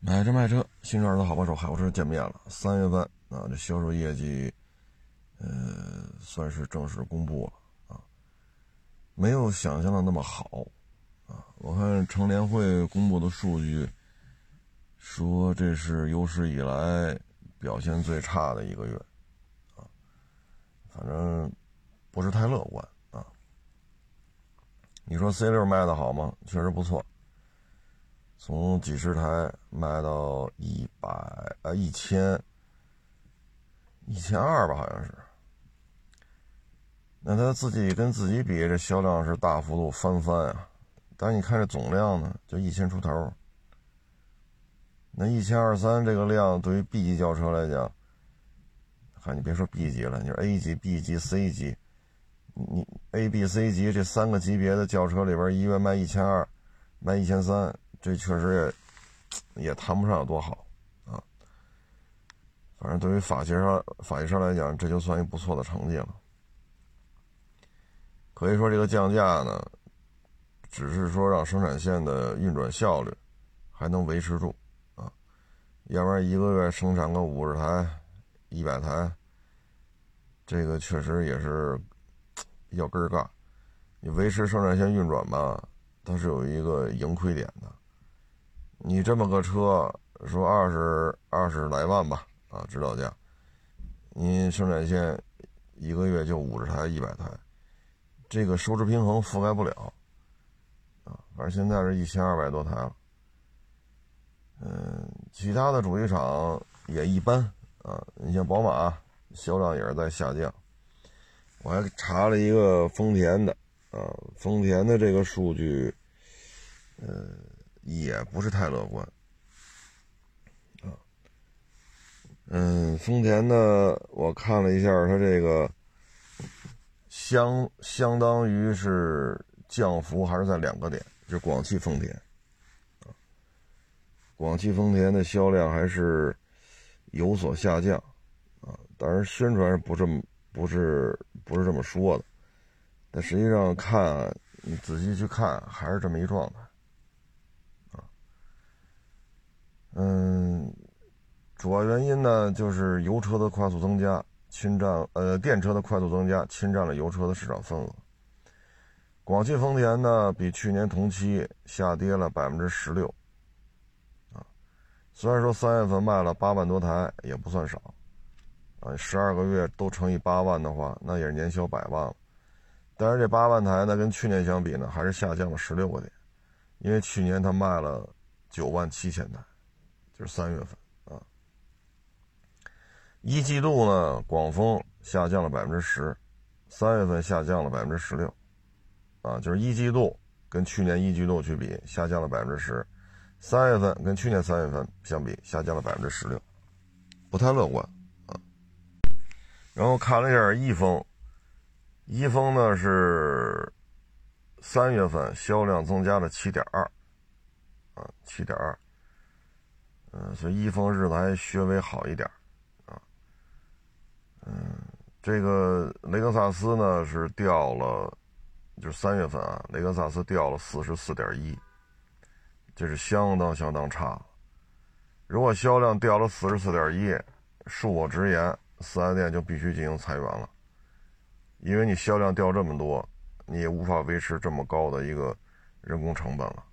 买车卖车，新车的好帮手，海沃车见面了。三月份啊，这销售业绩，呃，算是正式公布了啊，没有想象的那么好啊。我看乘联会公布的数据，说这是有史以来表现最差的一个月啊，反正不是太乐观啊。你说 C 六卖的好吗？确实不错。从几十台卖到一百呃一千一千二吧，好像是。那他自己跟自己比，这销量是大幅度翻番啊。但你看这总量呢，就一千出头。那一千二三这个量，对于 B 级轿车来讲，嗨，你别说 B 级了，你说 A 级、B 级、C 级，你 A、B、C 级这三个级别的轿车里边，一月卖一千二，卖一千三。这确实也也谈不上有多好啊，反正对于法系上法系上来讲，这就算一不错的成绩了。可以说这个降价呢，只是说让生产线的运转效率还能维持住啊，要不然一个月生产个五十台、一百台，这个确实也是比较根儿尬。你维持生产线运转吧，它是有一个盈亏点的。你这么个车，说二十二十来万吧，啊，指导价，你生产线一个月就五十台、一百台，这个收支平衡覆盖不了，啊，反正现在是一千二百多台了，嗯，其他的主机厂也一般，啊，你像宝马销量也是在下降，我还查了一个丰田的，啊，丰田的这个数据，嗯。也不是太乐观，啊，嗯，丰田呢，我看了一下，它这个相相当于是降幅还是在两个点，就是广汽丰田，啊，广汽丰田的销量还是有所下降，啊，当然宣传是不这么不是不是这么说的，但实际上看你仔细去看，还是这么一状态。嗯，主要原因呢，就是油车的快速增加，侵占呃电车的快速增加，侵占了油车的市场份额。广汽丰田呢，比去年同期下跌了百分之十六。啊，虽然说三月份卖了八万多台，也不算少，啊，十二个月都乘以八万的话，那也是年销百万了。但是这八万台呢，跟去年相比呢，还是下降了十六个点，因为去年它卖了九万七千台。就是三月份啊，一季度呢，广丰下降了百分之十，三月份下降了百分之十六，啊，就是一季度跟去年一季度去比下降了百分之十，三月份跟去年三月份相比下降了百分之十六，不太乐观啊。然后看了一下易丰，易丰呢是三月份销量增加了七点二，啊，七点二。嗯，所以一丰日子还稍微好一点啊。嗯，这个雷克萨斯呢是掉了，就是三月份啊，雷克萨斯掉了四十四点一，这是相当相当差。如果销量掉了四十四点一，恕我直言，四 S 店就必须进行裁员了，因为你销量掉这么多，你也无法维持这么高的一个人工成本了。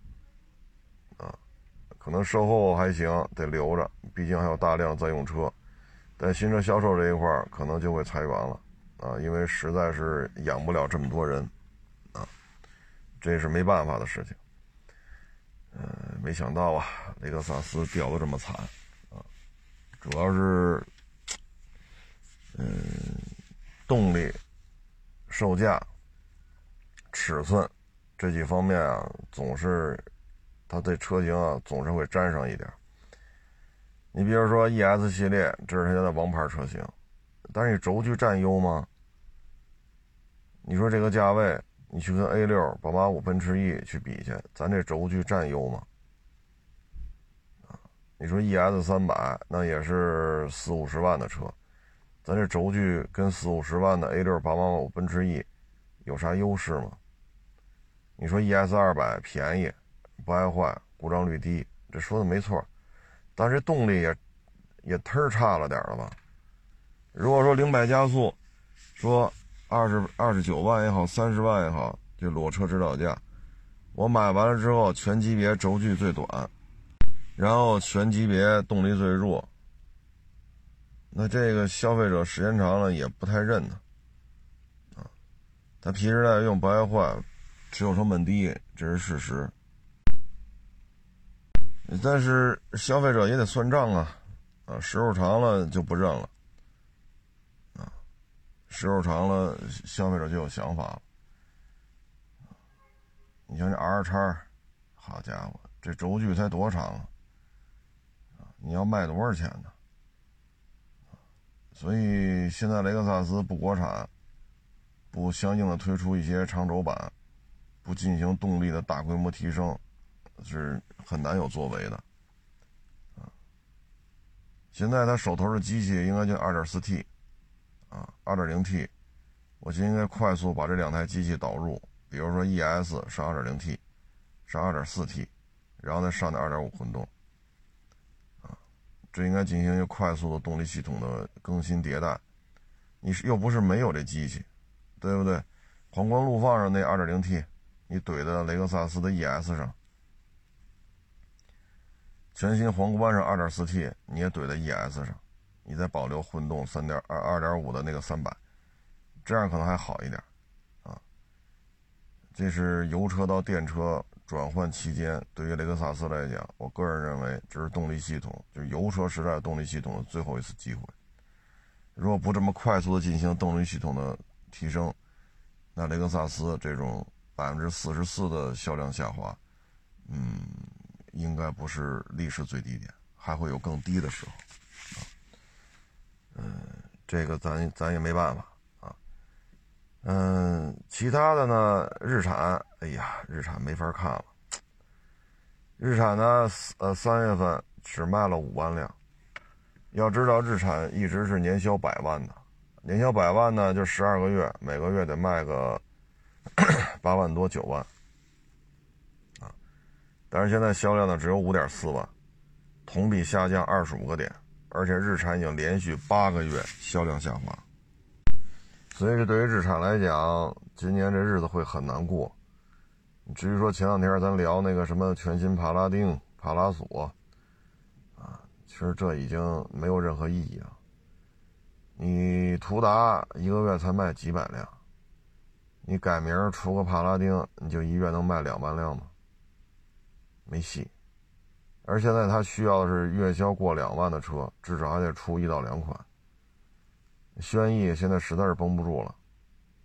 可能售后还行，得留着，毕竟还有大量在用车。但新车销售这一块可能就会裁员了啊，因为实在是养不了这么多人啊，这是没办法的事情。嗯，没想到啊，雷克萨斯掉的这么惨啊，主要是嗯，动力、售价、尺寸这几方面啊，总是。它对车型啊总是会沾上一点。你比如说 ES 系列，这是它的王牌车型，但是你轴距占优吗？你说这个价位，你去跟 A 六、宝马五、奔驰 E 去比去，咱这轴距占优吗？你说 ES 三百，那也是四五十万的车，咱这轴距跟四五十万的 A 六、宝马五、奔驰 E 有啥优势吗？你说 ES 二百便宜。不爱坏，故障率低，这说的没错。但是动力也也忒差了点了吧？如果说零百加速，说二十二十九万也好，三十万也好，这裸车指导价，我买完了之后，全级别轴距最短，然后全级别动力最弱，那这个消费者时间长了也不太认呢。啊，它皮实耐用，不爱坏，持有成本低，这是事实。但是消费者也得算账啊，啊，时候长了就不认了，啊，时候长了消费者就有想法了。你像这 R 叉，好家伙，这轴距才多长啊？你要卖多少钱呢？所以现在雷克萨斯不国产，不相应的推出一些长轴版，不进行动力的大规模提升，是。很难有作为的，啊！现在他手头的机器应该就 2.4T，啊，2.0T，我就应该快速把这两台机器导入，比如说 ES 是 2.0T，是 2.4T，然后再上点2.5混动，啊，这应该进行一个快速的动力系统的更新迭代。你是又不是没有这机器，对不对？皇冠陆放上那 2.0T，你怼在雷克萨斯的 ES 上。全新皇冠上 2.4T，你也怼在 ES 上，你再保留混动3.2、2.5的那个300，这样可能还好一点，啊，这是油车到电车转换期间，对于雷克萨斯来讲，我个人认为这是动力系统，就是油车时代动力系统的最后一次机会。如果不这么快速的进行动力系统的提升，那雷克萨斯这种百分之四十四的销量下滑，嗯。应该不是历史最低点，还会有更低的时候，嗯，这个咱咱也没办法啊，嗯，其他的呢，日产，哎呀，日产没法看了，日产呢，呃，三月份只卖了五万辆，要知道日产一直是年销百万的，年销百万呢，就十二个月，每个月得卖个 八万多九万。但是现在销量呢只有五点四万，同比下降二十五个点，而且日产已经连续八个月销量下滑，所以这对于日产来讲，今年这日子会很难过。至于说前两天咱聊那个什么全新帕拉丁、帕拉索，啊，其实这已经没有任何意义了。你途达一个月才卖几百辆，你改名出个帕拉丁，你就一月能卖两万辆吗？没戏，而现在他需要的是月销过两万的车，至少还得出一到两款。轩逸现在实在是绷不住了，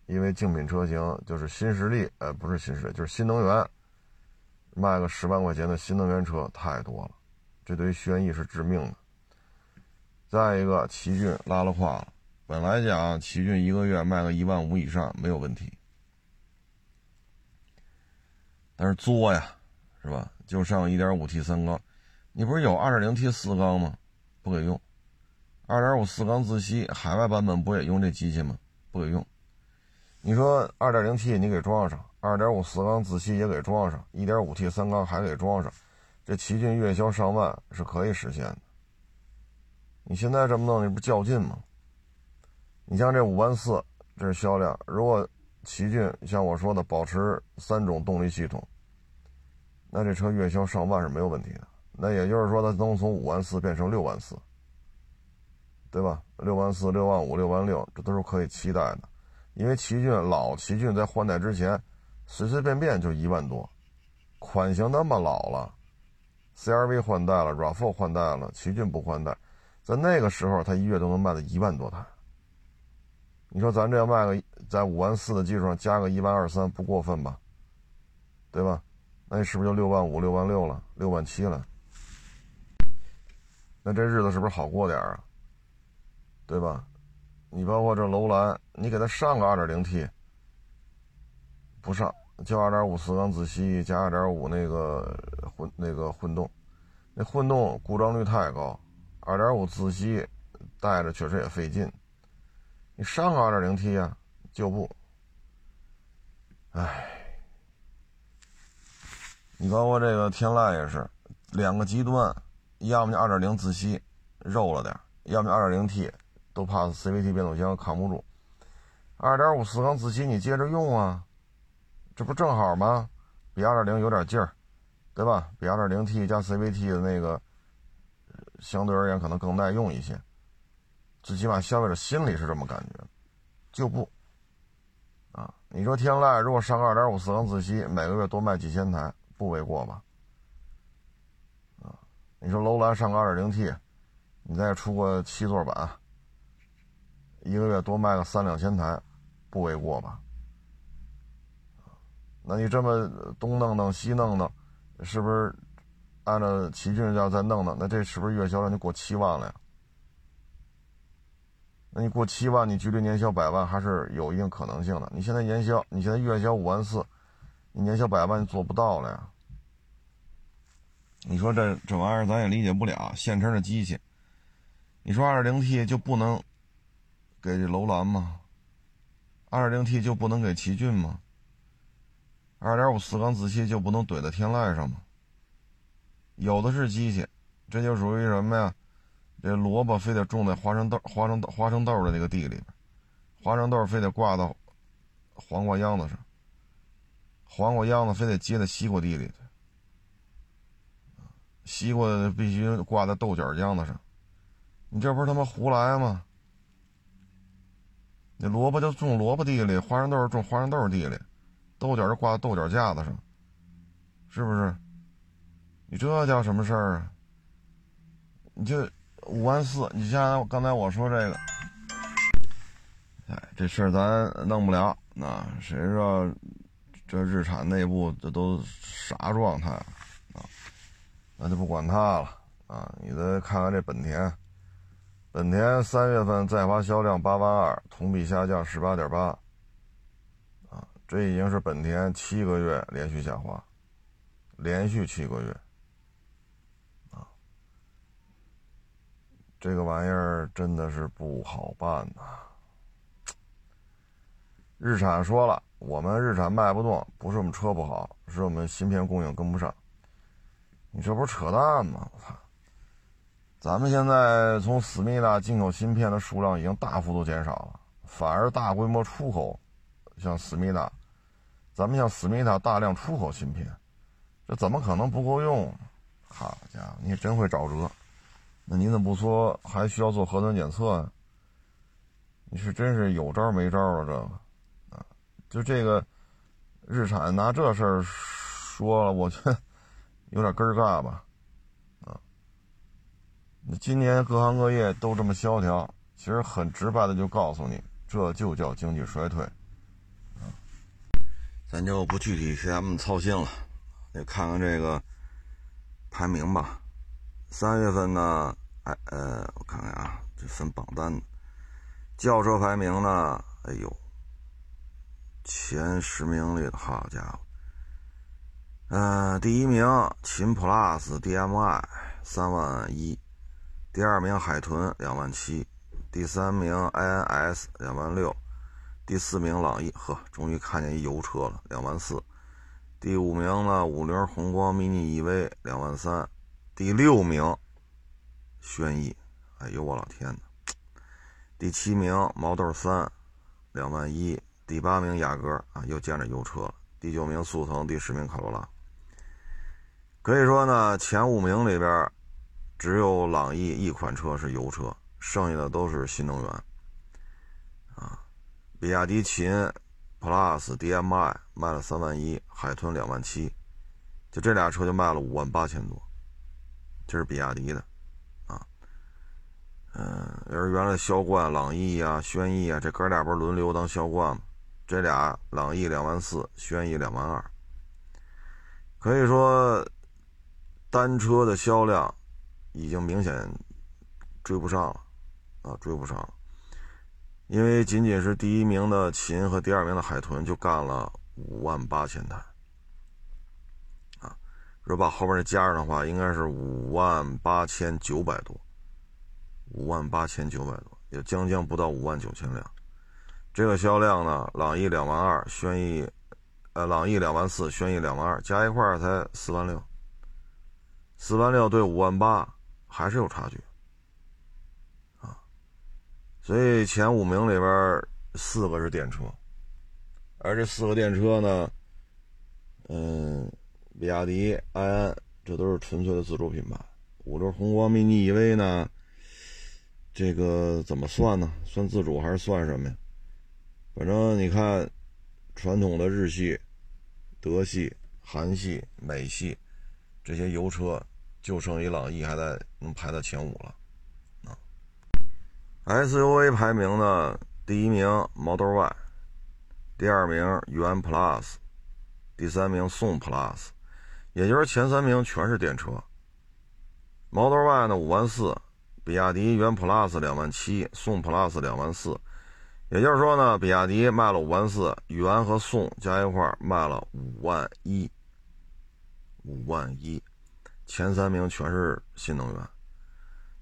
因为竞品车型就是新势力，呃，不是新势力，就是新能源，卖个十万块钱的新能源车太多了，这对于轩逸是致命的。再一个，奇骏拉了胯了，本来讲奇骏一个月卖个一万五以上没有问题，但是作呀，是吧？就上 1.5T 三缸，你不是有 2.0T 四缸吗？不给用。2.5四缸自吸，海外版本不也用这机器吗？不给用。你说 2.0T 你给装上，2.5四缸自吸也给装上，1.5T 三缸还给装上，这奇骏月销上万是可以实现的。你现在这么弄，你不较劲吗？你像这五万四，这是销量。如果奇骏像我说的保持三种动力系统。那这车月销上万是没有问题的，那也就是说它能从五万四变成六万四，对吧？六万四、六万五、六万六，这都是可以期待的。因为奇骏老奇骏在换代之前，随随便便就一万多，款型那么老了，CRV 换代了，RAV4 换代了，奇骏不换代，在那个时候它一月都能卖到一万多台。你说咱这要卖个在五万四的基础上加个一万二三，不过分吧？对吧？那是不是就六万五、六万六了，六万七了？那这日子是不是好过点啊？对吧？你包括这楼兰，你给它上个二点零 T，不上，就二点五四缸自吸加二点五那个混那个混动，那混动故障率太高，二点五自吸带着确实也费劲。你上个二点零 T 呀，就不，唉。你包括这个天籁也是，两个极端，要么就二点零自吸肉了点，要么二点零 T 都怕 CVT 变速箱扛不住。二点五四缸自吸你接着用啊，这不正好吗？比二点零有点劲儿，对吧？比二点零 T 加 CVT 的那个相对而言可能更耐用一些，最起码消费者心里是这么感觉，就不啊？你说天籁如果上个二点五四缸自吸，每个月多卖几千台，不为过吧？啊？你说楼兰上个二点零 T，你再出个七座版，一个月多卖个三两千台。不为过吧？那你这么东弄弄西弄弄，是不是按照奇骏要再弄弄？那这是不是月销量就过七万了呀？那你过七万，你距离年销百万还是有一定可能性的。你现在年销，你现在月销五万四，你年销百万做不到了呀？你说这这玩意儿咱也理解不了，现成的机器，你说二点零 T 就不能给这楼兰吗？二零 T 就不能给奇骏吗？二点五四缸自吸就不能怼在天籁上吗？有的是机器，这就属于什么呀？这萝卜非得种在花生豆、花生、花生豆的那个地里边，花生豆非得挂到黄瓜秧子上，黄瓜秧子非得接在西瓜地里去，西瓜必须挂在豆角秧子上，你这不是他妈胡来吗？那萝卜就种萝卜地里，花生豆种花生豆地里，豆角就挂在豆角架子上，是不是？你这叫什么事儿啊？你就五万四，你像刚才我说这个，哎，这事咱弄不了。那谁知道这日产内部这都啥状态啊？那就不管它了啊！你再看看这本田。本田三月份在华销量八万二，同比下降十八点八，啊，这已经是本田七个月连续下滑，连续七个月，啊，这个玩意儿真的是不好办呐。日产说了，我们日产卖不动，不是我们车不好，是我们芯片供应跟不上。你这不是扯淡吗？我操！咱们现在从思密达进口芯片的数量已经大幅度减少了，反而大规模出口，像思密达，咱们像思密达大量出口芯片，这怎么可能不够用？好家伙，你真会找辙！那你怎么不说还需要做核酸检测呀？你是真是有招没招啊？这个，就这个日产拿这事儿说了，我觉得有点根儿尬吧。啊！那今年各行各业都这么萧条，其实很直白的就告诉你，这就叫经济衰退。啊咱就不具体替他们操心了，得看看这个排名吧。三月份呢，哎呃，我看看啊，这分榜单，轿车排名呢，哎呦，前十名里，好家伙，嗯，第一名秦 PLUS DM-i 三万一。第二名海豚两万七，第三名 INS 两万六，第四名朗逸，呵，终于看见一油车了，两万四。第五名呢，五菱宏光 mini EV 两万三，第六名轩逸，哎呦我老天呐！第七名毛豆三两万一，第八名雅阁啊，又见着油车了。第九名速腾，第十名卡罗拉。可以说呢，前五名里边。只有朗逸一款车是油车，剩下的都是新能源。啊，比亚迪秦 Plus DM-i 卖了三万一，海豚两万七，就这俩车就卖了五万八千多。这是比亚迪的，啊，嗯，而原来销冠朗逸啊、轩逸啊，这哥俩不是轮流当销冠吗？这俩朗逸两万四，轩逸两万二，可以说单车的销量。已经明显追不上了，啊，追不上了，因为仅仅是第一名的秦和第二名的海豚就干了五万八千台，啊，如果把后边的加上的话，应该是五万八千九百多，五万八千九百多，也将将不到五万九千辆。这个销量呢，朗逸两万二，轩逸，呃，朗逸两万四，轩逸两万二，加一块才四万六，四万六对五万八。还是有差距啊。所以前五名里边四个是电车，而这四个电车呢，嗯，比亚迪、埃安，这都是纯粹的自主品牌。五菱宏光 mini EV 呢，这个怎么算呢？算自主还是算什么呀？反正你看，传统的日系、德系、韩系、美系这些油车，就剩一朗逸还在能排到前五了啊。SUV 排名呢，第一名 Model Y，第二名元 Plus，第三名宋 Plus，也就是前三名全是电车。Model Y 呢五万四，比亚迪元 Plus 两万七，宋 Plus 两万四。也就是说呢，比亚迪卖了五万四，元和宋加一块卖了五万一，五万一，前三名全是新能源。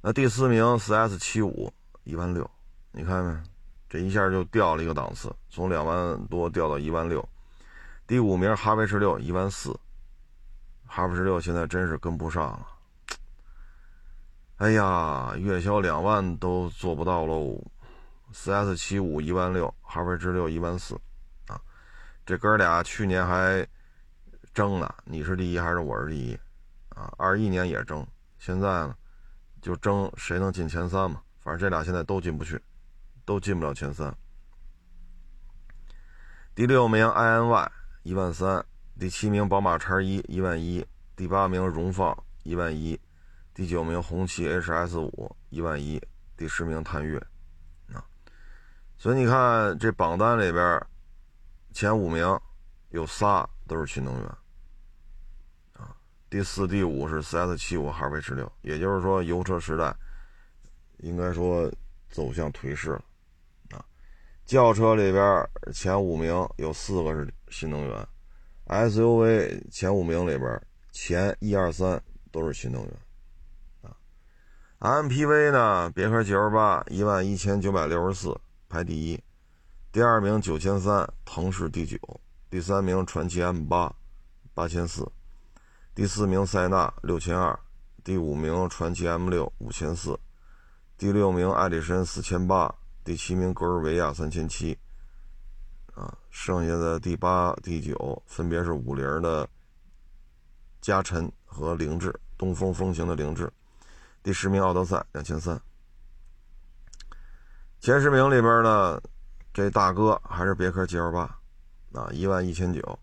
那第四名四 S 七五一万六，你看没？这一下就掉了一个档次，从两万多掉到一万六。第五名哈弗 H 六一万四，哈弗 H 六现在真是跟不上了。哎呀，月销两万都做不到喽。四 S 七五一万六，哈弗 H 六一万四，啊，这哥俩去年还争呢，你是第一还是我是第一？啊，二一年也争，现在呢就争谁能进前三嘛。反正这俩现在都进不去，都进不了前三。第六名 iNY 一万三，第七名宝马叉一一万一，第八名荣放一万一，第九名红旗 HS 五一万一，第十名探岳。所以你看，这榜单里边前五名有仨都是新能源啊，第四、第五是四 S 七五哈弗 H 六，也就是说，油车时代应该说走向颓势了啊。轿车里边前五名有四个是新能源，SUV 前五名里边前一二三都是新能源啊。MPV 呢，别克 GL 八一万一千九百六十四。排第一，第二名九千三，腾势第九，第三名传祺 M 八，八千四，第四名塞纳六千二，第五名传祺 M 六五千四，第六名艾力绅四千八，第七名格尔维亚三千七，啊，剩下的第八、第九分别是五菱的嘉辰和凌志，东风风行的凌志，第十名奥德赛两千三。前十名里边呢，这大哥还是别克 GL 八，啊，一万一千九。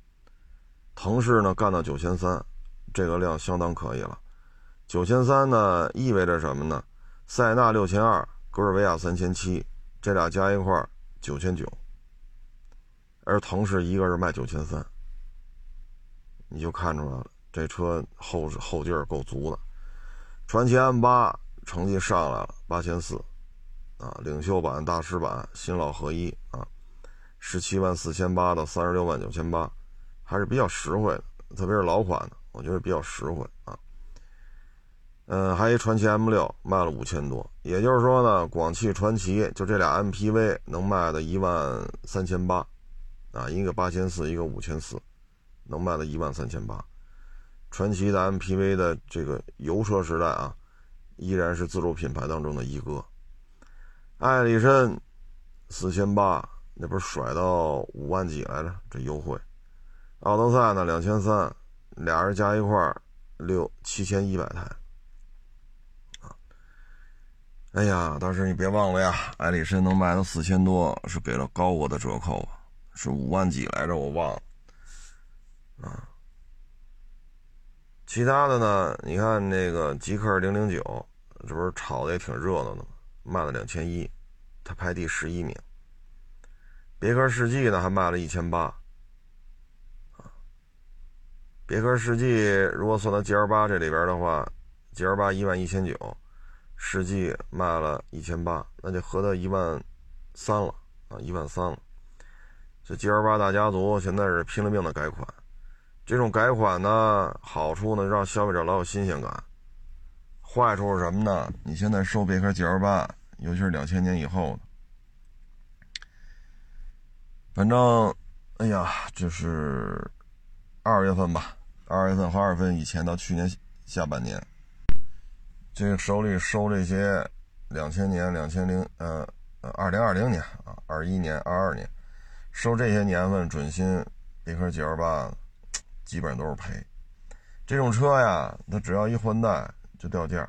腾势呢干到九千三，这个量相当可以了。九千三呢意味着什么呢？塞纳六千二，格尔维亚三千七，这俩加一块九千九。而腾势一个是卖九千三，你就看出来了，这车后后劲儿够足的。传奇 M 八成绩上来了，八千四。啊，领袖版、大师版，新老合一啊，十七万四千八到三十六万九千八，还是比较实惠的，特别是老款的，我觉得比较实惠啊。嗯，还一传奇 M 六卖了五千多，也就是说呢，广汽传祺就这俩 MPV 能卖的一万三千八，啊，一个八千四，一个五千四，能卖的一万三千八。传祺的 MPV 的这个油车时代啊，依然是自主品牌当中的一哥。艾力绅四千八，那不是甩到五万几来着？这优惠。奥德赛呢两千三，俩人加一块六七千一百台。啊，哎呀，但是你别忘了呀，艾力绅能卖到四千多，是给了高额的折扣，是五万几来着？我忘了。啊，其他的呢？你看那个极氪零零九，这不是炒的也挺热闹的吗？卖了两千一，它排第十一名。别克世纪呢，还卖了一千八。啊，别克世纪如果算到 G L 八这里边的话，G L 八一万一千九，世纪卖了一千八，那就合到一万三了啊，一万三了。这 G L 八大家族现在是拼了命的改款，这种改款呢，好处呢让消费者老有新鲜感。坏处是什么呢？你现在收别克 GL 八，尤其是两千年以后的，反正，哎呀，就是二月份吧，二月份和二月份以前到去年下半年，这个手里收这些两千年、两千零呃呃二零二零年啊、二一年、二二年收这些年份准新别克 GL8，基本上都是赔。这种车呀，它只要一换代掉价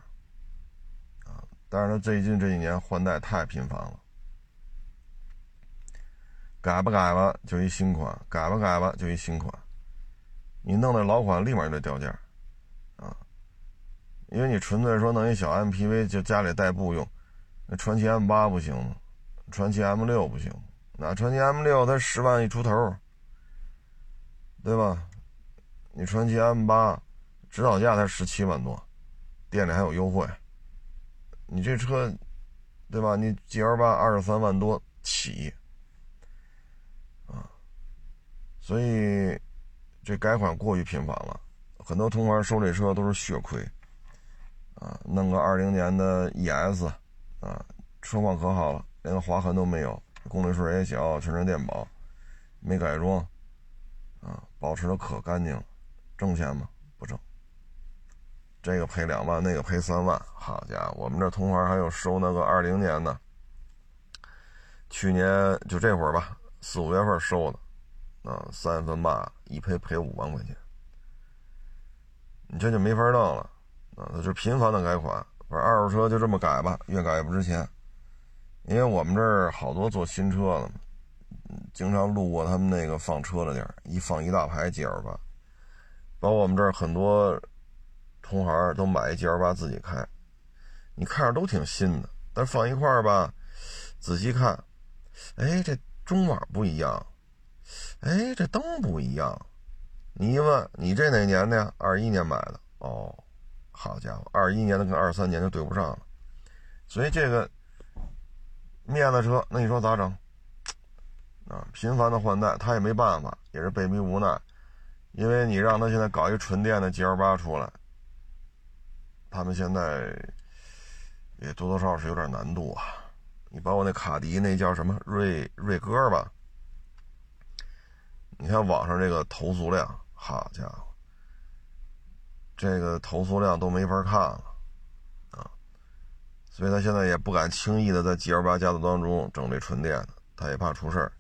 啊！但是它最近这几年换代太频繁了，改吧改吧就一新款，改吧改吧就一新款，你弄那老款立马就得掉价啊！因为你纯粹说弄一小 MPV 就家里代步用，那传奇 M8 不行吗？传奇 M6 不行那传奇 M6 它十万一出头，对吧？你传奇 M8。指导价才十七万多，店里还有优惠。你这车，对吧？你 G L 八二十三万多起，啊，所以这改款过于频繁了，很多同行收这车都是血亏，啊，弄个二零年的 E S，啊，车况可好了，连个划痕都没有，公里数也小，全车电保，没改装，啊，保持的可干净了，挣钱吗？不挣。这个赔两万，那个赔三万，好家伙，我们这同行还有收那个二零年的，去年就这会儿吧，四五月份收的，啊，三月份吧，一赔赔五万块钱，你这就没法弄了，啊，那就频繁的改款，反正二手车就这么改吧，越改越不值钱，因为我们这儿好多做新车的，经常路过他们那个放车的地儿，一放一大排 G L 八，包括我们这儿很多。同行都买一 G L 八自己开，你看着都挺新的，但放一块儿吧，仔细看，哎，这中网不一样，哎，这灯不一样。你一问，你这哪年的呀？二一年买的。哦，好家伙，二一年的跟二三年就对不上了。所以这个面子车，那你说咋整？啊，频繁的换代，他也没办法，也是被逼无奈，因为你让他现在搞一纯电的 G L 八出来。他们现在也多多少少是有点难度啊！你包括那卡迪那叫什么瑞瑞哥吧？你看网上这个投诉量，好家伙，这个投诉量都没法看了啊！所以他现在也不敢轻易的在 G L 八家族当中整这纯电的，他也怕出事儿。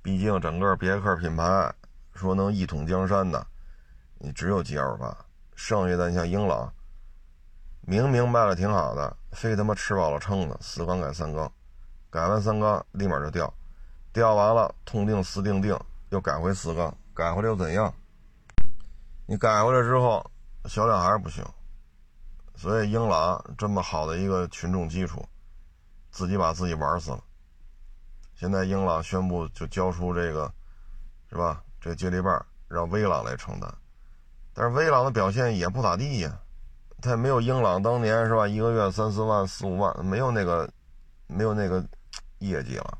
毕竟整个别克品牌说能一统江山的，你只有 G L 八，剩下的你像英朗。明明卖的挺好的，非他妈吃饱了撑的，四缸改三缸，改完三缸立马就掉，掉完了痛定思定定，又改回四缸，改回来又怎样？你改回来之后销量还是不行，所以英朗这么好的一个群众基础，自己把自己玩死了。现在英朗宣布就交出这个，是吧？这接力棒让威朗来承担，但是威朗的表现也不咋地呀。也没有英朗当年是吧？一个月三四万、四五万，没有那个，没有那个业绩了，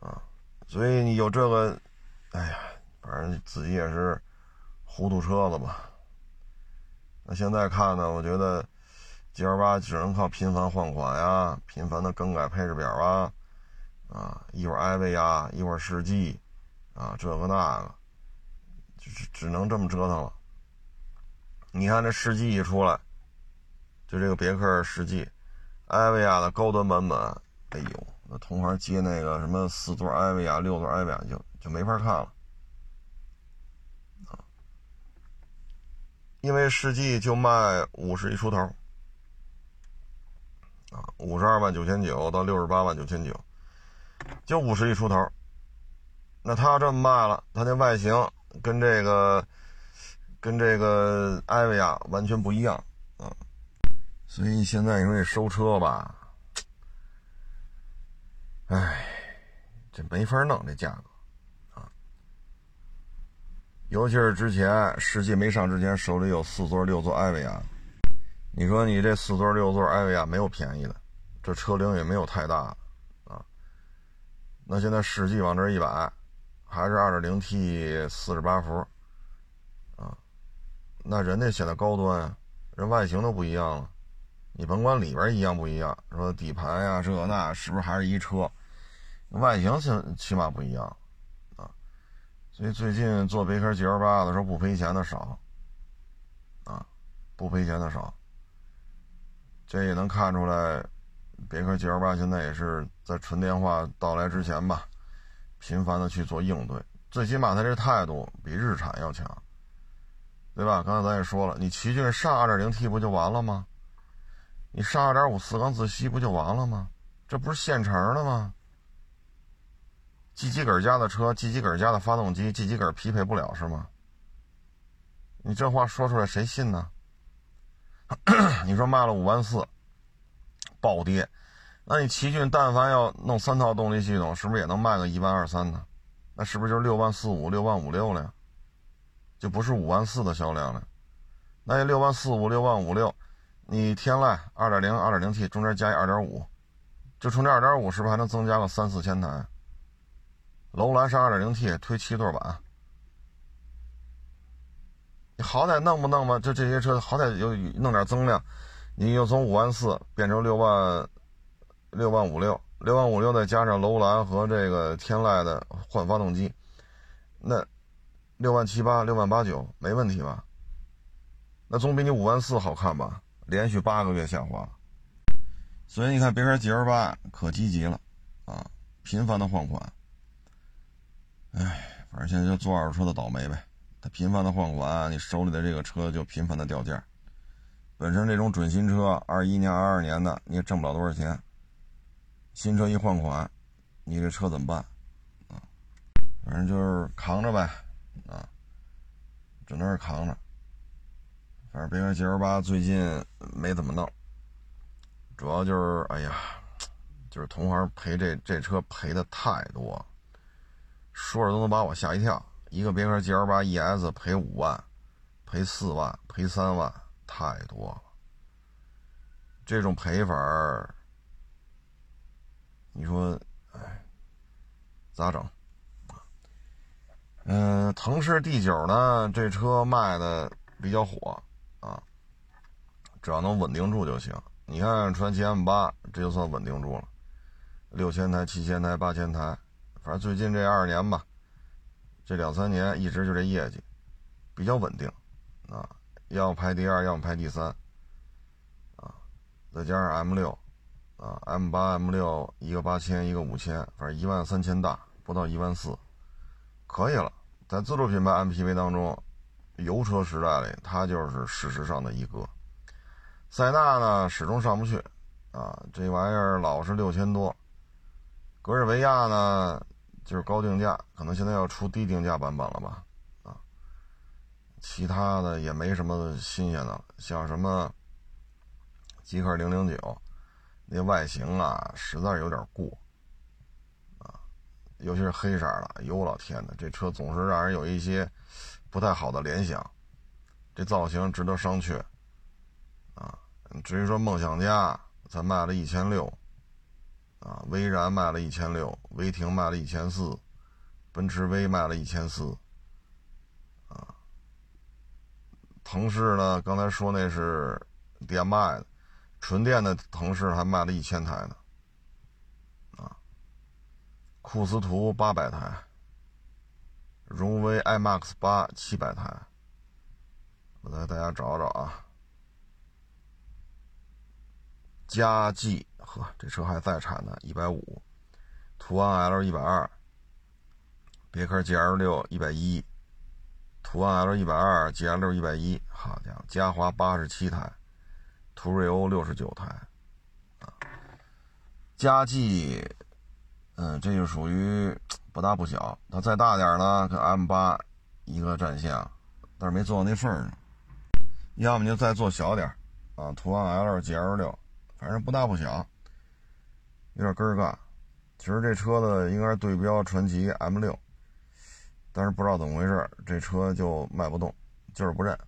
啊！所以你有这个，哎呀，反正自己也是糊涂车子吧。那现在看呢，我觉得 G L 八只能靠频繁换款呀，频繁的更改配置表啊，啊，一会儿艾维亚，一会儿世纪，啊，这个那个，只只能这么折腾了。你看这世纪一出来，就这个别克世纪，艾维亚的高端版本，哎呦，那同行接那个什么四座艾维亚、六座艾维亚就就没法看了，啊，因为世纪就卖五十一出头，啊，五十二万九千九到六十八万九千九，就五十一出头，那他这么卖了，他那外形跟这个。跟这个艾维亚完全不一样啊，所以现在你说这收车吧，哎，这没法弄这价格啊。尤其是之前世纪没上之前，手里有四座、六座艾维亚，你说你这四座、六座艾维亚没有便宜的，这车龄也没有太大啊。那现在世纪往这一摆，还是二点零 T 四十八伏。那人家显得高端啊，人外形都不一样了，你甭管里边一样不一样，说底盘呀这那是不是还是一车，外形起起码不一样啊，所以最近做别克 GL8 的时候不赔钱的少，啊，不赔钱的少，这也能看出来，别克 GL8 现在也是在纯电化到来之前吧，频繁的去做应对，最起码它这态度比日产要强，对吧？刚才咱也说了，你奇骏上 2.0T 不就完了吗？你上2.5四缸自吸不就完了吗？这不是现成的吗？G 几根家的车，G 几根家的发动机，G 几根匹配不了是吗？你这话说出来谁信呢？你说卖了五万四，暴跌，那你奇骏但凡要弄三套动力系统，是不是也能卖个一万二三呢？那是不是就是六万四五、六万五六了呀？就不是五万四的销量了。那六万四五、六万五六，你天籁二点零、二点零 T 中间加一二点五，就冲这二点五，是不是还能增加个三四千台？楼兰是二点零 T 推七座版，你好歹弄不弄吧？就这些车好歹有弄点增量，你又从五万四变成六万六万五六，六万五六再加上楼兰和这个天籁的换发动机，那六万七八、六万八九没问题吧？那总比你五万四好看吧？连续八个月下滑，所以你看别克 GL 八可积极了啊，频繁的换款。唉，反正现在就做二手车的倒霉呗。他频繁的换款，你手里的这个车就频繁的掉价。本身这种准新车，二一年、二二年的，你也挣不了多少钱。新车一换款，你这车怎么办？啊，反正就是扛着呗，只能是扛着。反正别克 GL 八最近没怎么弄，主要就是哎呀，就是同行赔这这车赔的太多。说着都能把我吓一跳，一个别克 GL8 ES 赔五万，赔四万，赔三万，太多了。这种赔法你说，哎，咋整？嗯，腾势 D9 呢，这车卖的比较火啊，只要能稳定住就行。你看传祺 M8，这就算稳定住了，六千台、七千台、八千台。反正最近这二年吧，这两三年一直就这业绩，比较稳定，啊，要么排第二，要么排第三，啊，再加上 M 六，啊，M 八、M 六，一个八千，一个五千，反正一万三千大，不到一万四，可以了。在自主品牌 MPV 当中，油车时代里，它就是事实上的一哥。塞纳呢，始终上不去，啊，这玩意儿老是六千多。格尔维亚呢？就是高定价，可能现在要出低定价版本了吧？啊，其他的也没什么新鲜的，像什么极客零零九，那外形啊，实在有点过，尤其是黑色的，哎呦我老天呐，这车总是让人有一些不太好的联想，这造型值得商榷，啊，至于说梦想家才卖了一千六。啊，威然卖了一千六，威霆卖了一千四，奔驰 V 卖了一千四，啊，腾势呢？刚才说那是电卖的，纯电的腾势还卖了一千台呢，库斯图八百台，荣威 iMAX 八七百台，我带大家找找啊，佳绩。呵，这车还在产呢，一百五，途安 L 一百二，别克 GL 六一百一，途安 L 一百二，GL 六一百一，好家伙，嘉华八十七台，途锐欧六十九台，啊，佳绩，嗯，这就属于不大不小，它再大点呢，跟 M 八一个战线，但是没做到那份儿上，要么就再做小点啊，途昂 L、GL 六，反正不大不小。有点根儿干，其实这车子应该是对标传祺 M 六，但是不知道怎么回事，这车就卖不动，就是不认。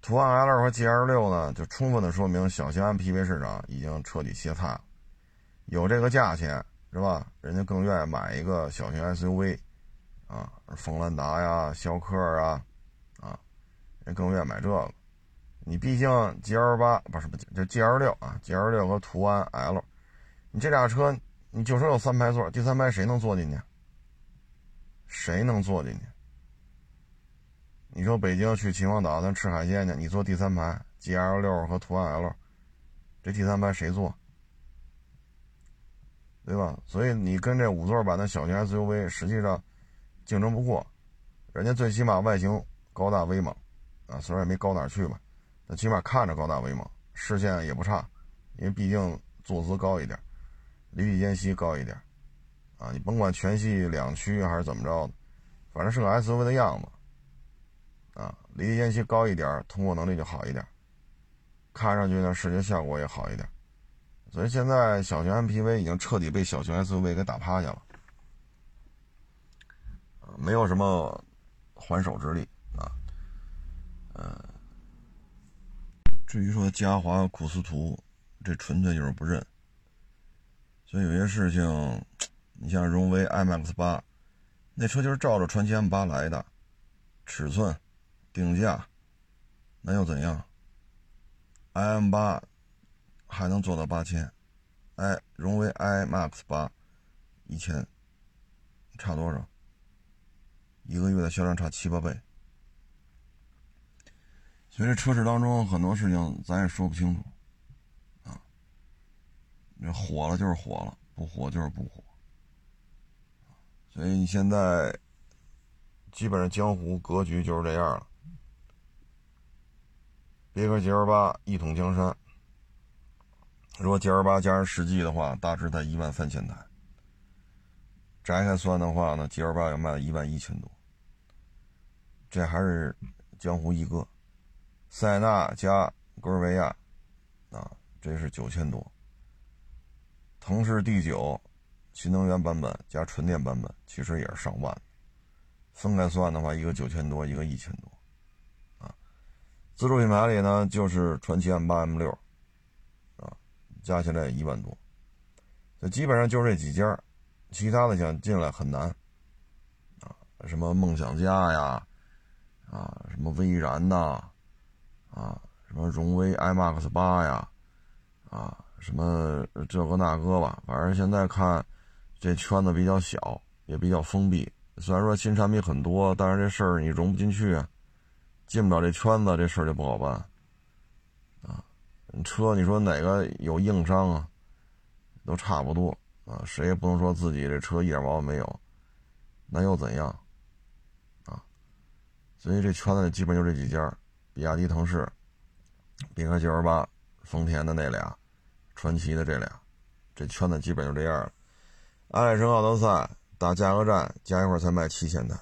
途昂 L 和 GL 六呢，就充分的说明小型 MPV 市场已经彻底歇菜了。有这个价钱是吧？人家更愿意买一个小型 SUV，啊，锋兰达呀、逍客啊，啊，人更愿意买这个。你毕竟 GL 八不是不就 GL 六啊，GL 六和途安 L。你这俩车，你就说有三排座，第三排谁能坐进去？谁能坐进去？你说北京去秦皇岛咱吃海鲜去，你坐第三排，G L 六和途安 L，这第三排谁坐？对吧？所以你跟这五座版的小型 SUV 实际上竞争不过，人家最起码外形高大威猛，啊，虽然也没高哪去吧，但起码看着高大威猛，视线也不差，因为毕竟坐姿高一点，离地间隙高一点，啊，你甭管全系两驱还是怎么着的，反正是个 SUV 的样子，啊，离地间隙高一点，通过能力就好一点，看上去呢视觉效果也好一点。所以现在小型 MPV 已经彻底被小型 SUV 给打趴下了，没有什么还手之力啊。呃，至于说嘉华、库斯图，这纯粹就是不认。所以有些事情，你像荣威 iM X 八，那车就是照着传奇 M 八来的，尺寸、定价，那又怎样？iM 八。还能做到八千，哎，荣威 iMAX 八一千，差多少？一个月的销量差七八倍，所以这车市当中很多事情咱也说不清楚，啊，这火了就是火了，不火就是不火，所以你现在基本上江湖格局就是这样了，别克 GL 八一统江山。如果 G L 八加上世纪的话，大致在一万三千台。摘开算的话呢，G L 八要卖一万一千多。这还是江湖一哥。塞纳加格尔维亚，啊，这是九千多。腾势 D 九，新能源版本加纯电版本，其实也是上万。分开算的话，一个九千多，一个一千多。啊，自主品牌里呢，就是传祺 M 八 M 六。加起来一万多，这基本上就这几家，其他的想进来很难，啊，什么梦想家呀，啊，什么威然呐，啊，什么荣威 iMAX 八呀，啊，什么这个那个吧，反正现在看这圈子比较小，也比较封闭。虽然说新产品很多，但是这事儿你融不进去啊，进不了这圈子，这事儿就不好办。车，你说哪个有硬伤啊？都差不多啊，谁也不能说自己这车一点毛病没有，那又怎样？啊，所以这圈子基本就这几家：比亚迪、腾势、别克 GL 八、丰田的那俩、传祺的这俩，这圈子基本就这样了。爱力绅奥德赛打价格战，加一块才卖七千台，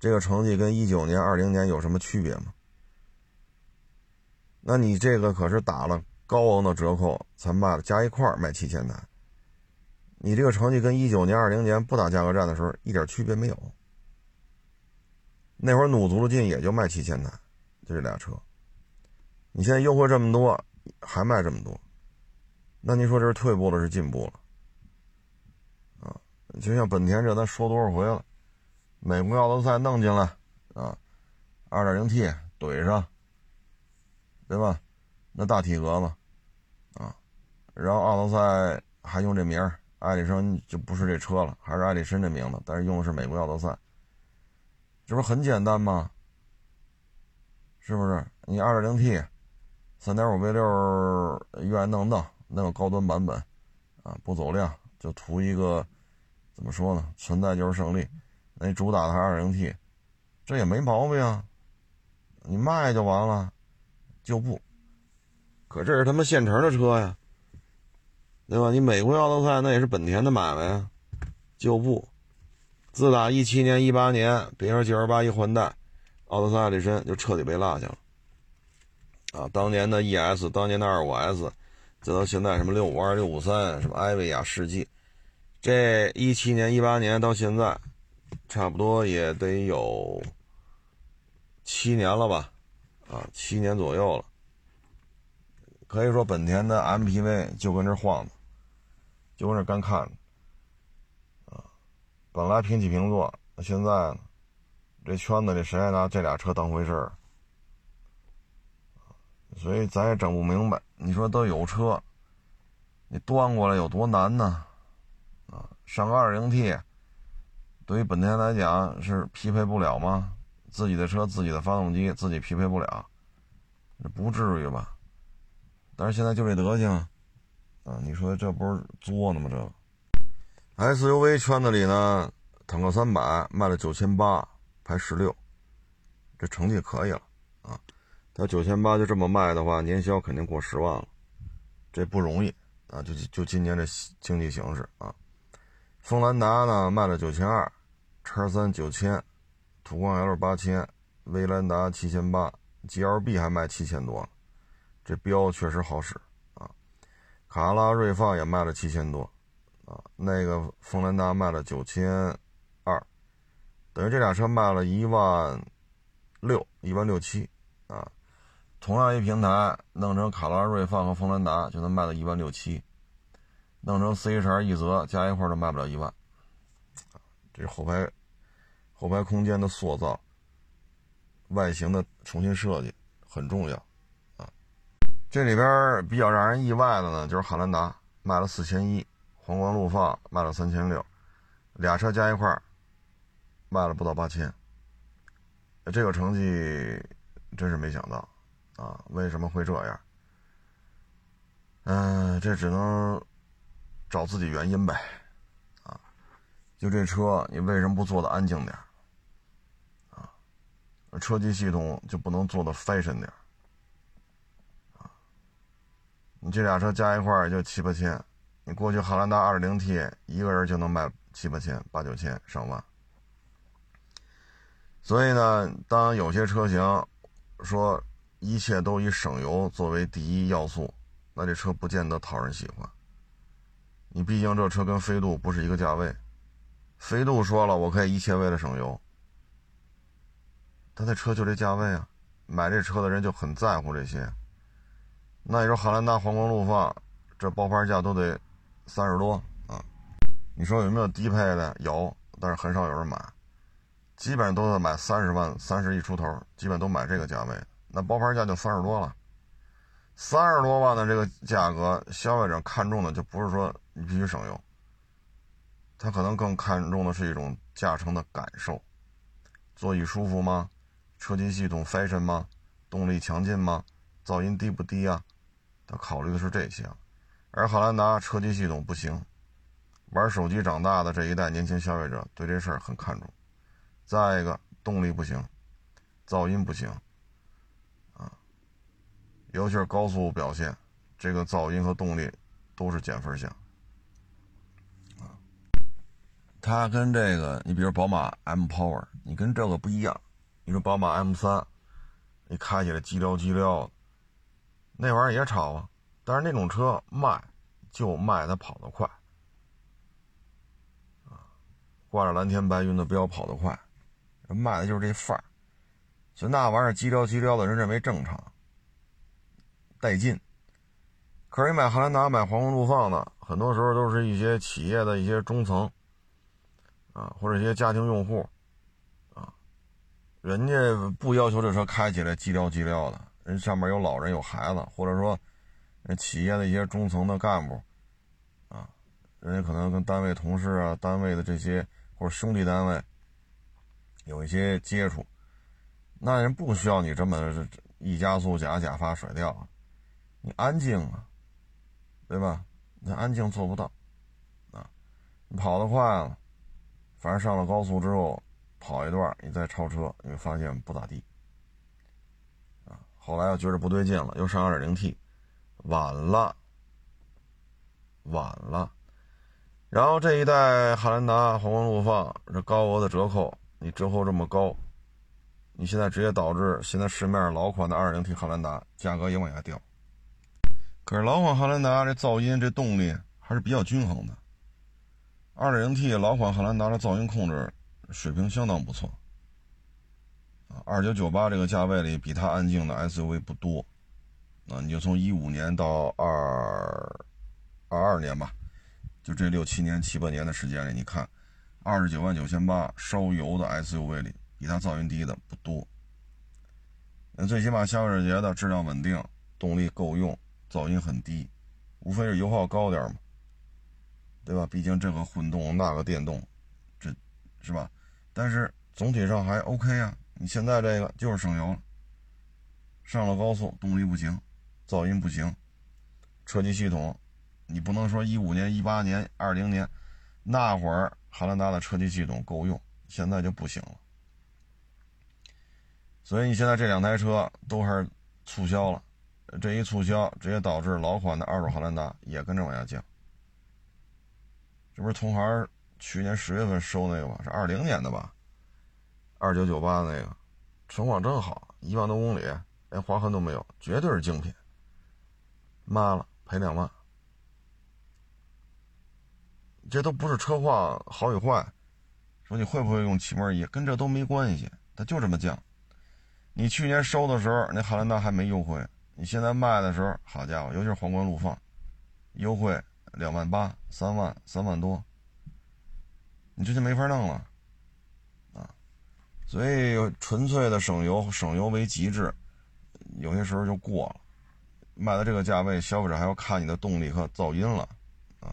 这个成绩跟一九年、二零年有什么区别吗？那你这个可是打了高昂的折扣才卖了，加一块卖七千台。你这个成绩跟一九年、二零年不打价格战的时候一点区别没有。那会儿努足了劲也就卖七千台，就这俩车。你现在优惠这么多，还卖这么多，那你说这是退步了是进步了？啊，就像本田这咱说多少回了，美国奥德赛弄进来啊，二点零 T 怼上。对吧？那大体格子，啊，然后奥德赛还用这名儿，艾力绅就不是这车了，还是艾力绅这名字，但是用的是美国奥德赛，这不是很简单吗？是不是？你 2.0T，三点五 V 六愿意弄弄，弄个高端版本，啊，不走量，就图一个怎么说呢？存在就是胜利。那你主打的还是 2.0T，这也没毛病啊，你卖就完了。就不，可这是他妈现成的车呀，对吧？你美国奥德赛那也是本田的买卖呀，就不。自打一七年、一八年别克 GL 八一换代，奥德赛艾力绅就彻底被落下了。啊，当年的 ES，当年的二五 S，再到现在什么六五二、六五三，什么艾维亚、世纪，这一七年、一八年到现在，差不多也得有七年了吧。啊，七年左右了，可以说本田的 MPV 就跟这晃，就跟这干看呢。啊，本来平起平坐，那现在，这圈子里谁还拿这俩车当回事儿？所以咱也整不明白。你说都有车，你端过来有多难呢？啊，上个 2.0T，对于本田来讲是匹配不了吗？自己的车，自己的发动机，自己匹配不了，那不至于吧？但是现在就这德行，啊，你说这不是作呢吗？这 SUV 圈子里呢，坦克三百卖了九千八，排十六，这成绩可以了啊。它九千八就这么卖的话，年销肯定过十万了，这不容易啊！就就今年这经济形势啊。锋兰达呢卖了九千二，叉三九千，途观 L 八千，威兰达七千八，GLB 还卖七千多，这标确实好使啊。卡罗拉锐放也卖了七千多啊，那个锋兰达卖了九千二，等于这俩车卖了一万六，一万六七啊。同样一平台，弄成卡拉锐放和锋兰达就能卖到一万六七，弄成 CHR 一泽加一块都卖不了一万。这后排后排空间的塑造、外形的重新设计很重要啊。这里边比较让人意外的呢，就是汉兰达卖了四千一，皇冠陆放卖了三千六，俩车加一块卖了不到八千。这个成绩真是没想到。啊，为什么会这样？嗯，这只能找自己原因呗。啊，就这车，你为什么不做的安静点？啊，车机系统就不能做的 fashion 点？你这俩车加一块也就七八千，你过去汉兰达 2.0T 一个人就能卖七八千、八九千、上万。所以呢，当有些车型说。一切都以省油作为第一要素，那这车不见得讨人喜欢。你毕竟这车跟飞度不是一个价位，飞度说了我可以一切为了省油，他那车就这价位啊，买这车的人就很在乎这些。那你说汉兰达、皇冠陆放，这包牌价都得三十多啊？你说有没有低配的？有，但是很少有人买，基本上都是买三十万、三十一出头，基本都买这个价位。那包牌价就三十多了，三十多万的这个价格，消费者看中的就不是说你必须省油，他可能更看重的是一种驾乘的感受，座椅舒服吗？车机系统 fashion 吗？动力强劲吗？噪音低不低啊？他考虑的是这些，而汉兰达车机系统不行，玩手机长大的这一代年轻消费者对这事儿很看重。再一个，动力不行，噪音不行。啊尤其是高速表现，这个噪音和动力都是减分项啊。它跟这个，你比如宝马 M Power，你跟这个不一样。你说宝马 M 三，你开起来叽撩叽撩，那玩意儿也吵啊。但是那种车卖就卖它跑得快啊，挂着蓝天白云的标跑得快，卖的就是这范儿。就那玩意儿叽撩叽撩的人认为正常。带劲，可是你买汉兰达、买皇冠陆放的，很多时候都是一些企业的一些中层，啊，或者一些家庭用户，人家不要求这车开起来叽撩叽撩的，人上面有老人有孩子，或者说，企业的一些中层的干部，啊，人家可能跟单位同事啊、单位的这些或者兄弟单位有一些接触，那人不需要你这么一加速假假发甩掉。你安静啊，对吧？你安静做不到，啊，你跑得快了，反正上了高速之后，跑一段你再超车，你会发现不咋地，啊，后来又觉着不对劲了，又上 2.0T，晚了，晚了，然后这一代汉兰达、皇冠陆放这高额的折扣，你折扣这么高，你现在直接导致现在市面老款的 2.0T 汉兰达价格也往下掉。可是老款汉兰达这噪音这动力还是比较均衡的。2.0T 老款汉兰达的噪音控制水平相当不错。啊，2998这个价位里比它安静的 SUV 不多。啊，你就从15年到2 22年吧，就这六七年七八年的时间里，你看，29万九千八烧油的 SUV 里比它噪音低的不多。那最起码消费者觉得质量稳定，动力够用。噪音很低，无非是油耗高点嘛，对吧？毕竟这个混动那个电动，这是吧？但是总体上还 OK 啊。你现在这个就是省油了，上了高速动力不行，噪音不行，车机系统，你不能说一五年、一八年、二零年那会儿汉兰达的车机系统够用，现在就不行了。所以你现在这两台车都还是促销了，这一促销直接导致老款的二手汉兰达也跟着往下降。这不是同行去年十月份收那个吧？是二零年的吧？二九九八那个，车况真好，一万多公里，连划痕都没有，绝对是精品。卖了赔两万，这都不是车况好与坏，说你会不会用气门仪，跟这都没关系，它就这么降。你去年收的时候，那汉兰达还没优惠。你现在卖的时候，好家伙，尤其是皇冠陆放，优惠两万八、三万、三万多，你这就没法弄了，啊！所以纯粹的省油，省油为极致，有些时候就过了。卖到这个价位，消费者还要看你的动力和噪音了，啊！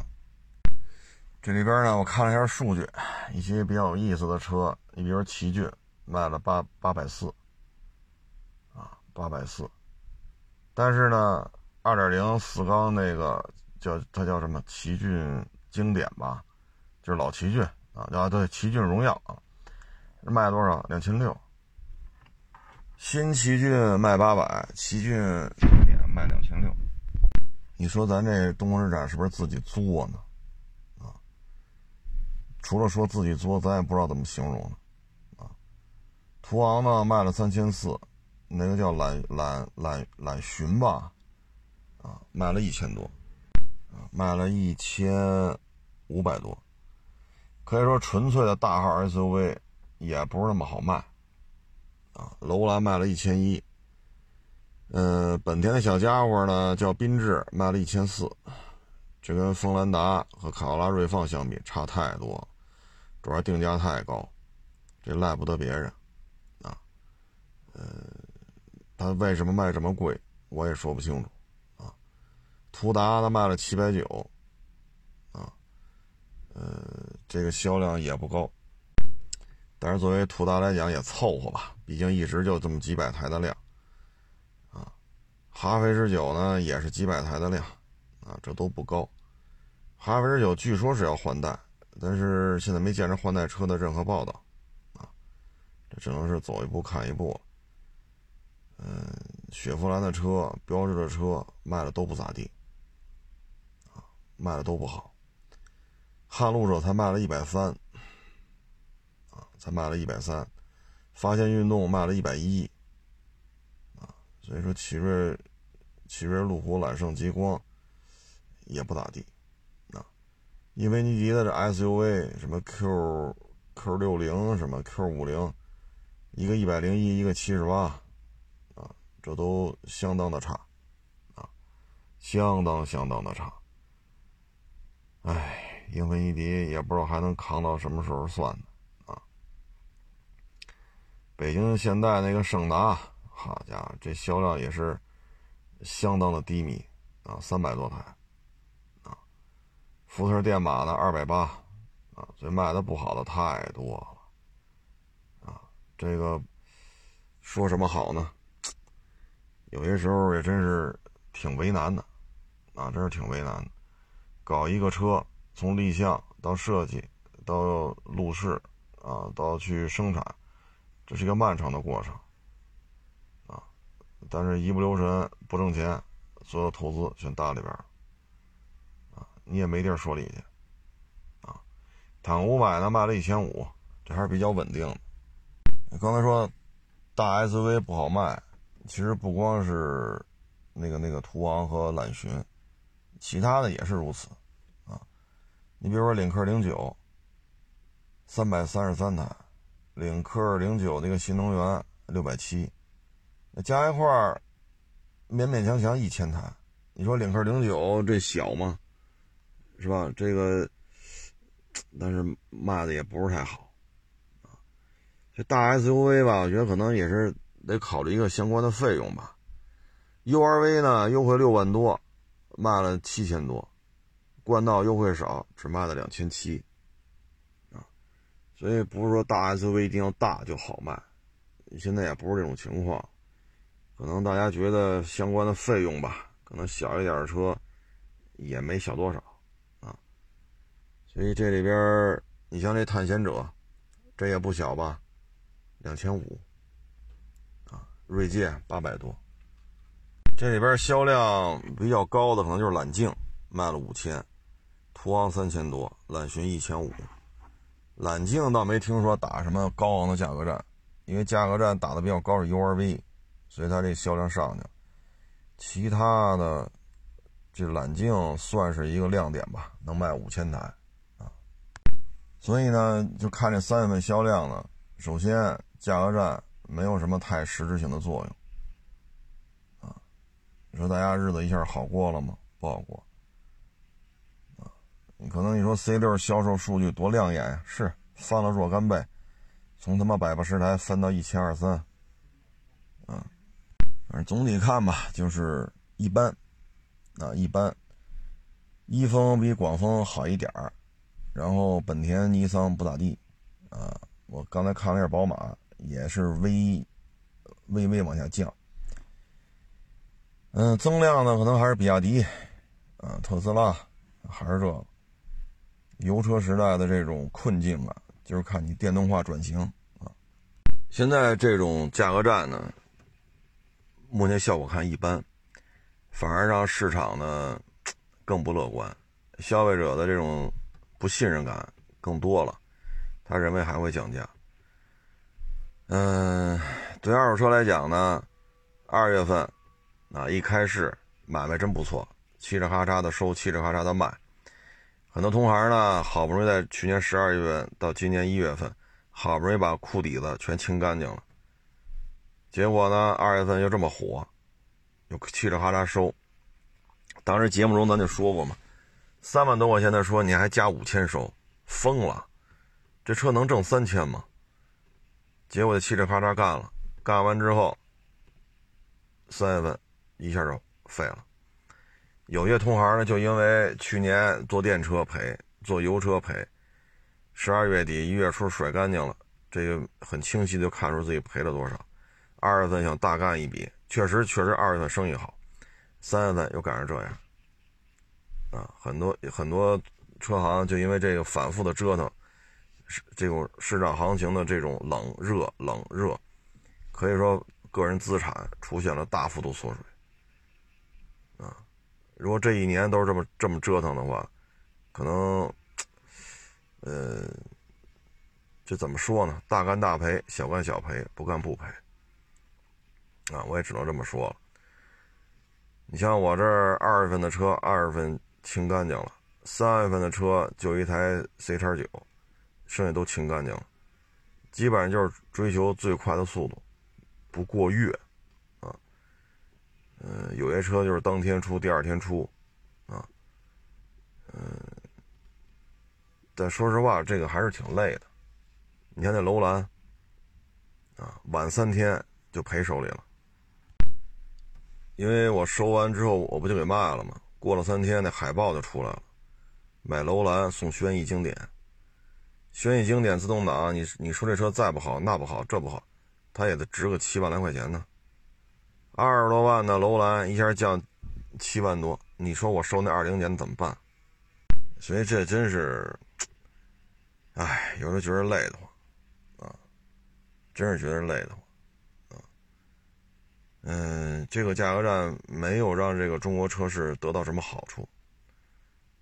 这里边呢，我看了一下数据，一些比较有意思的车，你比如奇骏卖了八八百四。啊八百四，但是呢，二点零四缸那个叫它叫什么？奇骏经典吧，就是老奇骏啊，对奇骏荣耀啊，卖多少？两千六。新奇骏卖八百，奇骏经典卖两千六。你说咱这东风日产是不是自己作呢？啊，除了说自己作，咱也不知道怎么形容。啊，途昂呢卖了三千四。那个叫揽揽揽揽巡吧，啊，卖了一千多，啊，卖了一千五百多，可以说纯粹的大号 SUV 也不是那么好卖，啊，楼兰卖了一千一，嗯，本田的小家伙呢叫缤智卖了一千四，这跟锋兰达和卡罗拉锐放相比差太多，主要定价太高，这赖不得别人，啊，呃。它为什么卖这么贵，我也说不清楚，啊，途达他卖了七百九，呃，这个销量也不高，但是作为途达来讲也凑合吧，毕竟一直就这么几百台的量，啊，哈弗 H 九呢也是几百台的量，啊，这都不高，哈弗 H 九据说是要换代，但是现在没见着换代车的任何报道，啊，这只能是走一步看一步。嗯，雪佛兰的车、标致的车卖的都不咋地，啊，卖的都不好。撼路者才卖了一百三，啊，才卖了一百三。发现运动卖了一百一，啊，所以说奇瑞、奇瑞路虎、揽胜、极光也不咋地，啊，英菲尼迪的这 SUV 什么 Q、Q 六零什么 Q 五零，一个一百零一，一个七十八。啊这都相当的差，啊，相当相当的差。哎，英菲尼迪也不知道还能扛到什么时候算呢，啊。北京现代那个胜达，好家伙，这销量也是相当的低迷，啊，三百多台，啊。福特电马的二百八，啊，所以卖的不好的太多了，啊，这个说什么好呢？有些时候也真是挺为难的，啊，真是挺为难的。搞一个车，从立项到设计，到路试，啊，到去生产，这是一个漫长的过程，啊，但是一不留神不挣钱，所有投资全搭里边了，啊，你也没地儿说理去，啊，坦五百呢卖了一千五，这还是比较稳定的。刚才说大 SUV 不好卖。其实不光是那个那个途昂和揽巡，其他的也是如此。你比如说领克零九，三百三十三台，领克零九那个新能源六百七，那加一块儿勉勉强强一千台。你说领克零九这小吗？是吧？这个，但是卖的也不是太好。这大 SUV 吧，我觉得可能也是。得考虑一个相关的费用吧，URV 呢优惠六万多，卖了七千多，冠道优惠少，只卖了两千七，啊，所以不是说大 SUV 一定要大就好卖，现在也不是这种情况，可能大家觉得相关的费用吧，可能小一点的车也没小多少啊。所以这里边，你像这探险者，这也不小吧，两千五啊。锐界八百多。这里边销量比较高的可能就是揽境，卖了五千，途昂三千多，揽巡一千五。揽境倒没听说打什么高昂的价格战，因为价格战打的比较高是 URV，所以它这销量上去了。其他的，这揽境算是一个亮点吧，能卖五千台啊。所以呢，就看这三月份销量呢，首先价格战没有什么太实质性的作用啊。你说大家日子一下好过了吗？不好过。你可能你说 C 六销售数据多亮眼呀，是翻了若干倍，从他妈百八十台翻到一千二三，嗯，反正总体看吧，就是一般，啊一般，一风比广丰好一点儿，然后本田、尼桑不咋地，啊，我刚才看了一下宝马，也是微微微往下降，嗯，增量呢可能还是比亚迪，啊，特斯拉还是这个。油车时代的这种困境啊，就是看你电动化转型啊。现在这种价格战呢，目前效果看一般，反而让市场呢更不乐观，消费者的这种不信任感更多了，他认为还会降价。嗯，对二手车来讲呢，二月份啊一开市买卖真不错，嘁哩喀喳的收，嘁哩喀喳的卖。很多同行呢，好不容易在去年十二月份到今年一月份，好不容易把库底子全清干净了。结果呢，二月份又这么火，又嘁哩喀喳收。当时节目中咱就说过嘛，三万多块钱的说你还加五千收，疯了！这车能挣三千吗？结果就嘁哩喀喳干了，干完之后，三月份一下就废了。有些同行呢，就因为去年做电车赔，做油车赔，十二月底一月初甩干净了，这个很清晰就看出自己赔了多少。二月份想大干一笔，确实确实二月份生意好，三月份又赶上这样，啊，很多很多车行就因为这个反复的折腾，这种市场行情的这种冷热冷热，可以说个人资产出现了大幅度缩水。如果这一年都是这么这么折腾的话，可能，呃，这怎么说呢？大干大赔，小干小赔，不干不赔。啊，我也只能这么说了。你像我这二月份的车，二月份清干净了；三月份的车就一台 C 叉九，剩下都清干净了。基本上就是追求最快的速度，不过月。嗯，有些车就是当天出，第二天出，啊，嗯，但说实话，这个还是挺累的。你看那楼兰，啊，晚三天就赔手里了，因为我收完之后，我不就给卖了吗？过了三天，那海报就出来了，买楼兰送轩逸经典，轩逸经典自动挡，你你说这车再不好，那不好，这不好，它也得值个七万来块钱呢。二十多万的楼兰一下降七万多，你说我收那二零年怎么办？所以这真是，哎，有时候觉得累得慌，啊，真是觉得累得慌，啊，嗯，这个价格战没有让这个中国车市得到什么好处。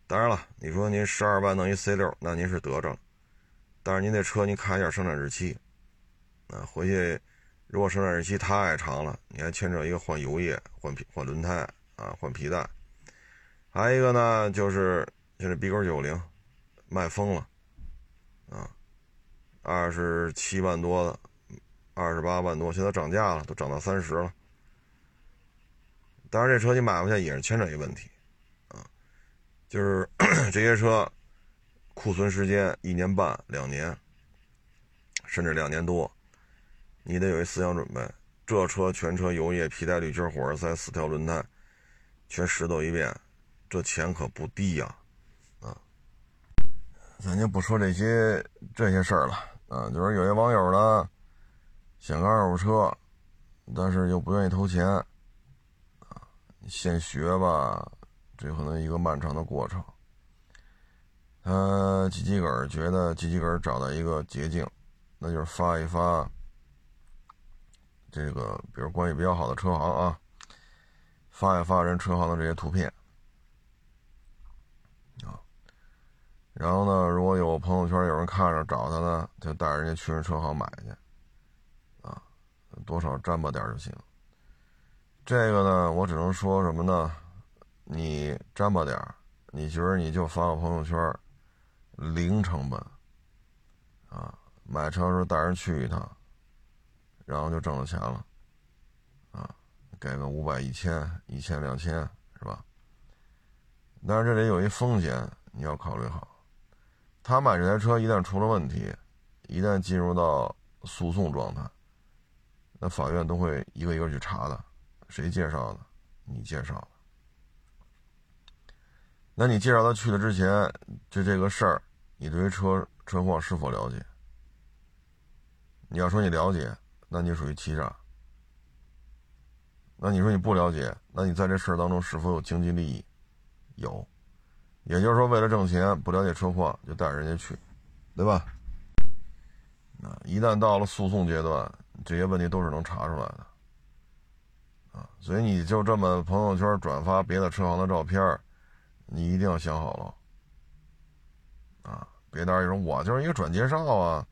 当然了，你说您十二万弄一 C 六，那您是得着了，但是您那车您看一下生产日期，啊，回去。如果生产日期太长了，你还牵扯一个换油液、换皮、换轮胎啊、换皮带，还有一个呢，就是现在 B 勾九零卖疯了啊，二十七万多的，二十八万多，现在涨价了，都涨到三十了。当然，这车你买回去也是牵扯一个问题啊，就是 这些车库存时间一年半、两年，甚至两年多。你得有一思想准备，这车全车油液、皮带、滤芯、火花塞、四条轮胎，全拾掇一遍，这钱可不低呀，啊！咱就不说这些这些事儿了，啊，就是有些网友呢，想个二手车，但是又不愿意投钱，啊，现学吧，这可能一个漫长的过程。他吉吉尔觉得吉吉尔找到一个捷径，那就是发一发这个，比如关系比较好的车行啊，发一发人车行的这些图片啊。然后呢，如果有朋友圈有人看着找他呢，就带人家去人车行买去，啊，多少沾巴点就行。这个呢，我只能说什么呢？你沾巴点你觉得你就发个朋友圈。零成本，啊，买车的时候带人去一趟，然后就挣了钱了，啊，给个五百、一千、一千、两千，是吧？但是这里有一风险，你要考虑好。他买这台车一旦出了问题，一旦进入到诉讼状态，那法院都会一个一个去查的，谁介绍的？你介绍的。那你介绍他去的之前，就这个事儿。你对于车车况是否了解？你要说你了解，那你属于欺诈。那你说你不了解，那你在这事儿当中是否有经济利益？有，也就是说为了挣钱，不了解车况就带着人家去，对吧？啊，一旦到了诉讼阶段，这些问题都是能查出来的。啊，所以你就这么朋友圈转发别的车行的照片，你一定要想好了。啊，别到时候我就是一个转介绍啊，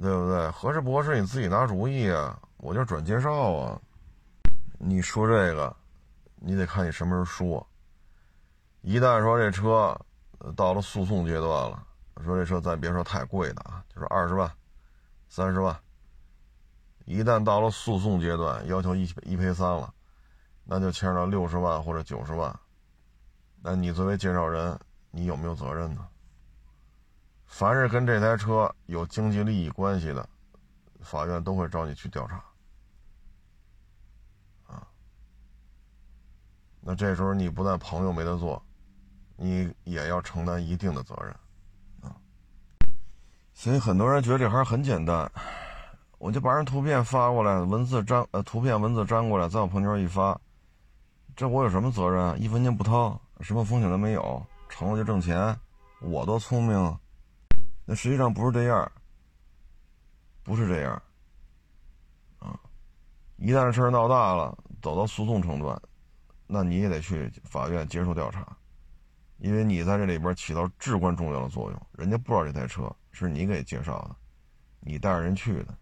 对不对？合适不合适你自己拿主意啊。我就转介绍啊。你说这个，你得看你什么时候说。一旦说这车到了诉讼阶段了，说这车咱别说太贵的啊，就说二十万、三十万。一旦到了诉讼阶段，要求一一赔三了，那就牵扯到六十万或者九十万。那你作为介绍人，你有没有责任呢？凡是跟这台车有经济利益关系的，法院都会找你去调查。啊，那这时候你不但朋友没得做，你也要承担一定的责任，啊。所以很多人觉得这行很简单，我就把人图片发过来，文字粘呃图片文字粘过来，在我朋友圈一发，这我有什么责任？一分钱不掏，什么风险都没有，成了就挣钱，我多聪明。那实际上不是这样，不是这样，啊！一旦事儿闹大了，走到诉讼程段，那你也得去法院接受调查，因为你在这里边起到至关重要的作用。人家不知道这台车是你给介绍的，你带着人去的，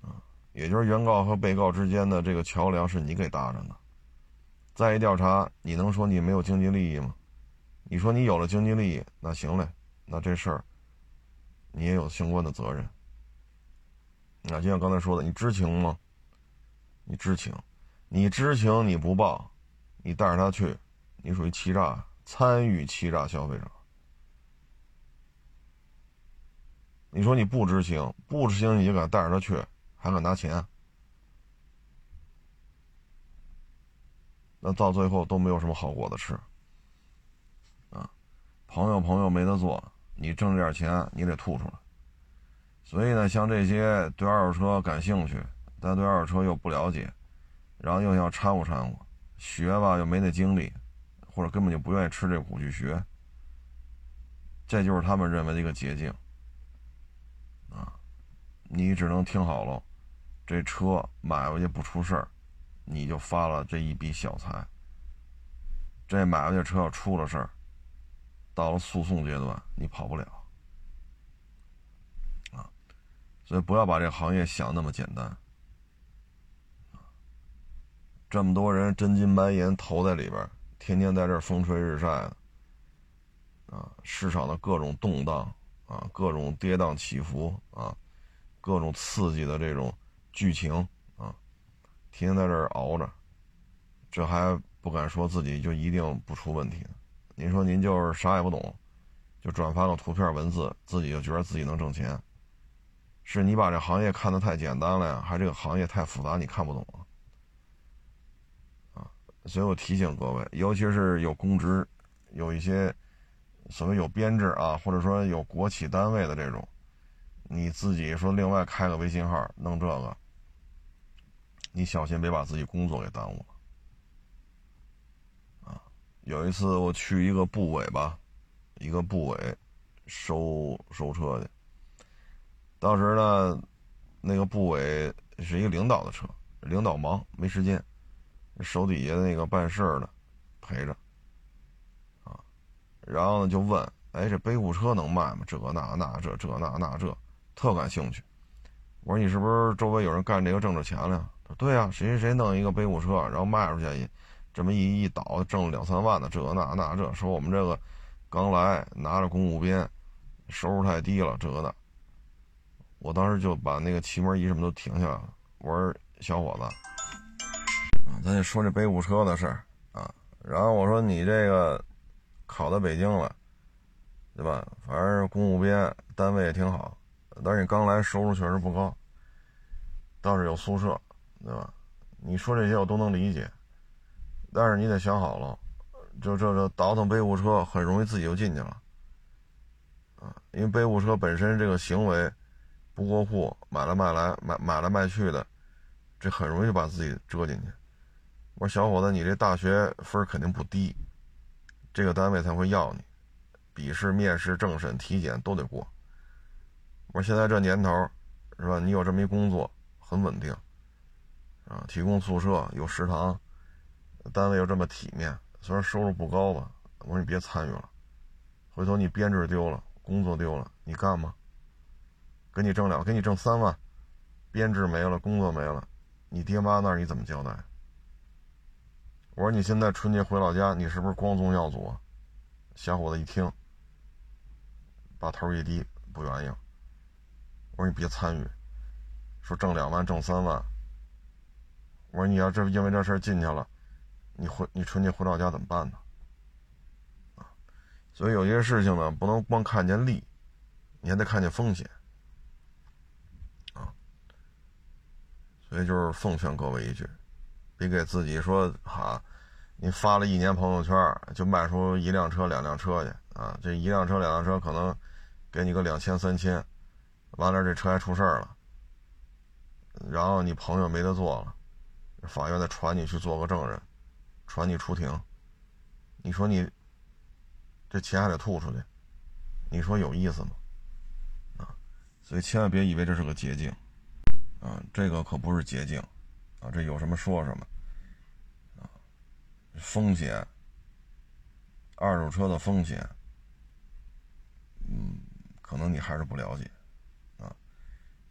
啊，也就是原告和被告之间的这个桥梁是你给搭上的。再一调查，你能说你没有经济利益吗？你说你有了经济利益，那行嘞。那这事儿，你也有相关的责任。那就像刚才说的，你知情吗？你知情，你知情你不报，你带着他去，你属于欺诈，参与欺诈消费者。你说你不知情，不知情你就敢带着他去，还敢拿钱，那到最后都没有什么好果子吃。啊，朋友朋友没得做。你挣这点钱，你得吐出来。所以呢，像这些对二手车感兴趣，但对二手车又不了解，然后又想掺和掺和，学吧又没那精力，或者根本就不愿意吃这苦去学，这就是他们认为的一个捷径。啊，你只能听好了，这车买回去不出事儿，你就发了这一笔小财。这买回去车要出了事儿。到了诉讼阶段，你跑不了啊！所以不要把这个行业想那么简单这么多人真金白银投在里边，天天在这风吹日晒的啊！市场的各种动荡啊，各种跌宕起伏啊，各种刺激的这种剧情啊，天天在这熬着，这还不敢说自己就一定不出问题呢。您说您就是啥也不懂，就转发个图片文字，自己就觉得自己能挣钱，是你把这行业看得太简单了呀，还是这个行业太复杂，你看不懂啊？啊，所以我提醒各位，尤其是有公职、有一些所谓有编制啊，或者说有国企单位的这种，你自己说另外开个微信号弄这个，你小心别把自己工作给耽误了。有一次我去一个部委吧，一个部委收收车去。当时呢，那个部委是一个领导的车，领导忙没时间，手底下的那个办事的陪着，啊，然后呢就问，哎，这背户车能卖吗？这那那这这那那这，特感兴趣。我说你是不是周围有人干这个挣着钱了呀？他说对呀，谁谁谁弄一个背户车，然后卖出去，这么一一倒挣两三万的，这那那这，说我们这个刚来拿着公务编，收入太低了，这的。我当时就把那个气门仪什么都停下了。我说：“小伙子，咱就说这背户车的事儿啊。然后我说你这个考到北京了，对吧？反正公务编单位也挺好，但是你刚来收入确实不高。倒是有宿舍，对吧？你说这些我都能理解，但是你得想好了，就这这倒腾背户车很容易自己就进去了，啊，因为背户车本身这个行为。”不过户买来卖来买买来卖去的，这很容易把自己折进去。我说小伙子，你这大学分肯定不低，这个单位才会要你，笔试、面试、政审、体检都得过。我说现在这年头，是吧？你有这么一工作，很稳定，啊，提供宿舍、有食堂，单位又这么体面，虽然收入不高吧。我说你别参与了，回头你编制丢了，工作丢了，你干吗？给你挣两，给你挣三万，编制没了，工作没了，你爹妈那儿你怎么交代？我说你现在春节回老家，你是不是光宗耀祖？小伙子一听，把头一低，不愿意。我说你别参与，说挣两万，挣三万。我说你要这因为这事进去了，你回你春节回老家怎么办呢？啊，所以有些事情呢，不能光看见利，你还得看见风险。所以就是奉劝各位一句，别给自己说哈，你发了一年朋友圈就卖出一辆车、两辆车去啊！这一辆车、两辆车可能给你个两千、三千，完了这车还出事儿了，然后你朋友没得做了，法院再传你去做个证人，传你出庭，你说你这钱还得吐出去，你说有意思吗？啊！所以千万别以为这是个捷径。啊，这个可不是捷径，啊，这有什么说什么，啊，风险，二手车的风险，嗯，可能你还是不了解，啊，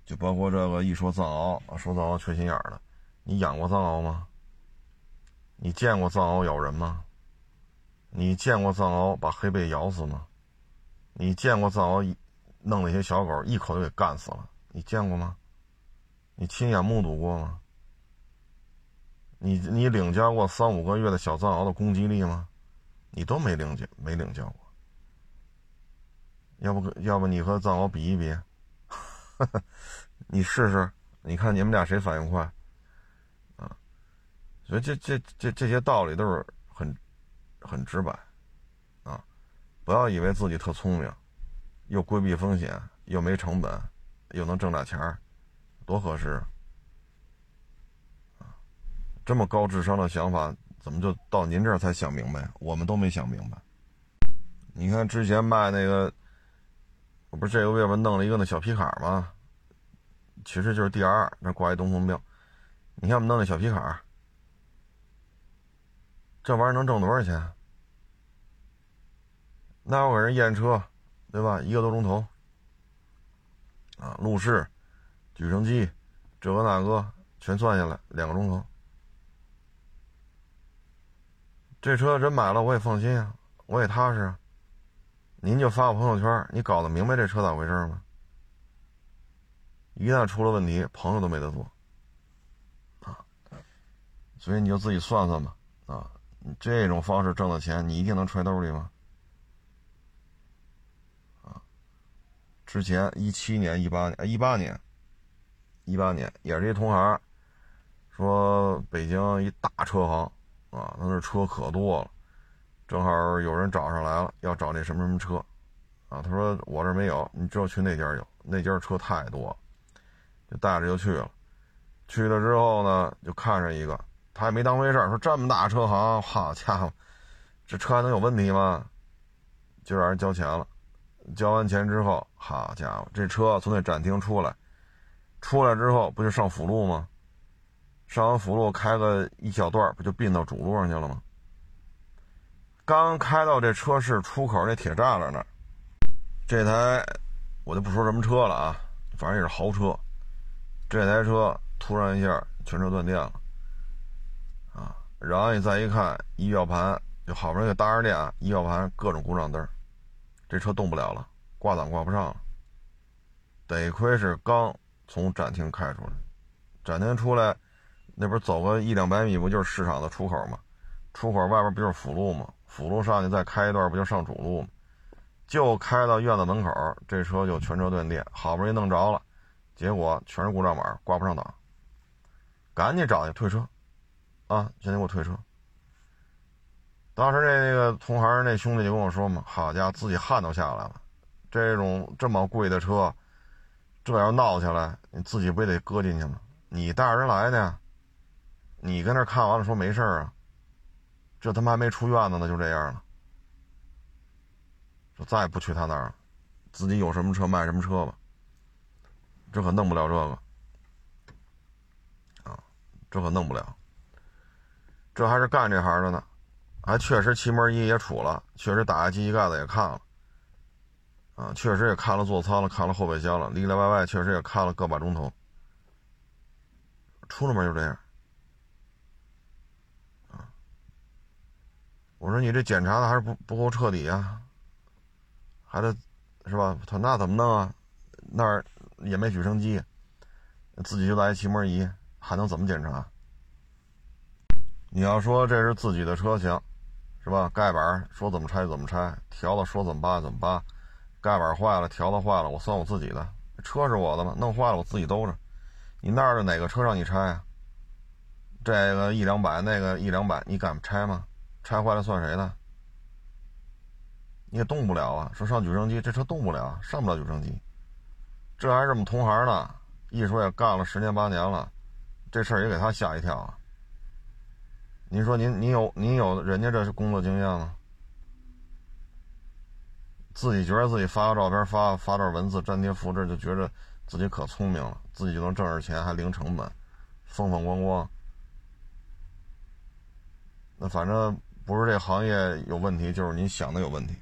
就包括这个一说藏獒，说藏獒缺心眼儿的，你养过藏獒吗？你见过藏獒咬人吗？你见过藏獒把黑背咬死吗？你见过藏獒弄那些小狗一口就给干死了？你见过吗？你亲眼目睹过吗？你你领教过三五个月的小藏獒的攻击力吗？你都没领教没领教过。要不要不你和藏獒比一比？你试试，你看你们俩谁反应快？所以这这这这些道理都是很很直白啊！不要以为自己特聪明，又规避风险，又没成本，又能挣大钱儿。多合适啊！这么高智商的想法，怎么就到您这儿才想明白？我们都没想明白。你看之前卖那个，我不是这个月不弄了一个那小皮卡吗？其实就是 D R，那挂一东风标。你看我们弄那小皮卡，这玩意儿能挣多少钱？那我给人验车，对吧？一个多钟头啊，路试。举升机，这个那个全算下来两个钟头。这车人买了我也放心啊，我也踏实。您就发个朋友圈，你搞得明白这车咋回事吗？一旦出了问题，朋友都没得做啊。所以你就自己算算吧这种方式挣的钱，你一定能揣兜里吗？啊，之前一七年、一八年、一八年。一八年也是一同行，说北京一大车行啊，他那车可多了，正好有人找上来了，要找那什么什么车，啊，他说我这没有，你只有去那家有，那家车太多，就带着就去了，去了之后呢，就看上一个，他也没当回事说这么大车行，好家伙，这车还能有问题吗？就让人交钱了。交完钱之后，好家伙，这车从那展厅出来，出来之后不就上辅路吗？上完辅路开个一小段，不就并到主路上去了吗？刚开到这车市出口那铁栅栏那儿，这台我就不说什么车了啊，反正也是豪车。这台车突然一下全车断电了，然后你再一看仪表盘，就好不容易搭上电，仪表盘各种故障灯。这车动不了了，挂档挂不上了。得亏是刚从展厅开出来，展厅出来，那边走个一两百米，不就是市场的出口吗？出口外边不就是辅路吗？辅路上去再开一段，不就上主路吗？就开到院子门口，这车就全车断电，好不容易弄着了，结果全是故障码，挂不上档。赶紧找去退车，啊，现在给我退车。当时那那个同行那兄弟就跟我说嘛：“好家伙，自己汗都下来了，这种这么贵的车，这要闹起来，你自己不也得搁进去吗？你带着人来的呀，你跟那看完了说没事啊，这他妈还没出院子呢，就这样了。说再也不去他那儿了，自己有什么车卖什么车吧，这可弄不了这个啊，这可弄不了，这还是干这行的呢。”还确实，气门仪也杵了，确实打开机器盖子也看了，啊，确实也看了座舱了，看了后备箱了，里里外外确实也看了个把钟头。出了门就这样，啊，我说你这检查的还是不不够彻底啊，还得是吧？他那怎么弄啊？那儿也没举升机，自己就来气门仪，还能怎么检查？你要说这是自己的车型。是吧？盖板说怎么拆怎么拆，条子说怎么扒怎么扒，盖板坏了，条子坏了，我算我自己的，车是我的嘛，弄坏了我自己兜着。你那儿的哪个车让你拆啊？这个一两百，那个一两百，你敢拆吗？拆坏了算谁的？你也动不了啊！说上举升机，这车动不了，上不了举升机。这还是我们同行呢，一说也干了十年八年了，这事儿也给他吓一跳啊。您说您您有您有人家这是工作经验吗？自己觉得自己发个照片发发段文字粘贴复制就觉得自己可聪明了，自己就能挣着钱还零成本，风风光光。那反正不是这行业有问题，就是您想的有问题。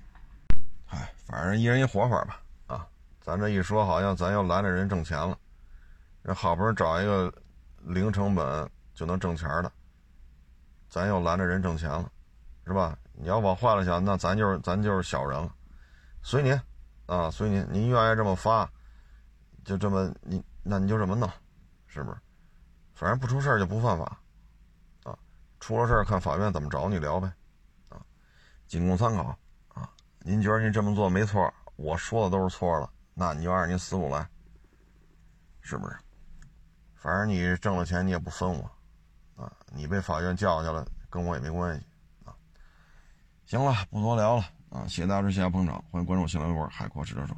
哎，反正一人一活法吧。啊，咱这一说好像咱又拦着人挣钱了，人好不容易找一个零成本就能挣钱的。咱又拦着人挣钱了，是吧？你要往坏了想，那咱就是咱就是小人了。随您，啊，随您，您愿意这么发，就这么你，那你就这么弄，是不是？反正不出事就不犯法，啊，出了事看法院怎么找你聊呗，啊，仅供参考，啊，您觉得您这么做没错，我说的都是错了，那你就按您思路来，是不是？反正你挣了钱，你也不分我。你被法院叫去了，跟我也没关系啊。行了，不多聊了啊，谢谢大家支持，谢谢捧场，欢迎关注新浪微博“海阔试车手”。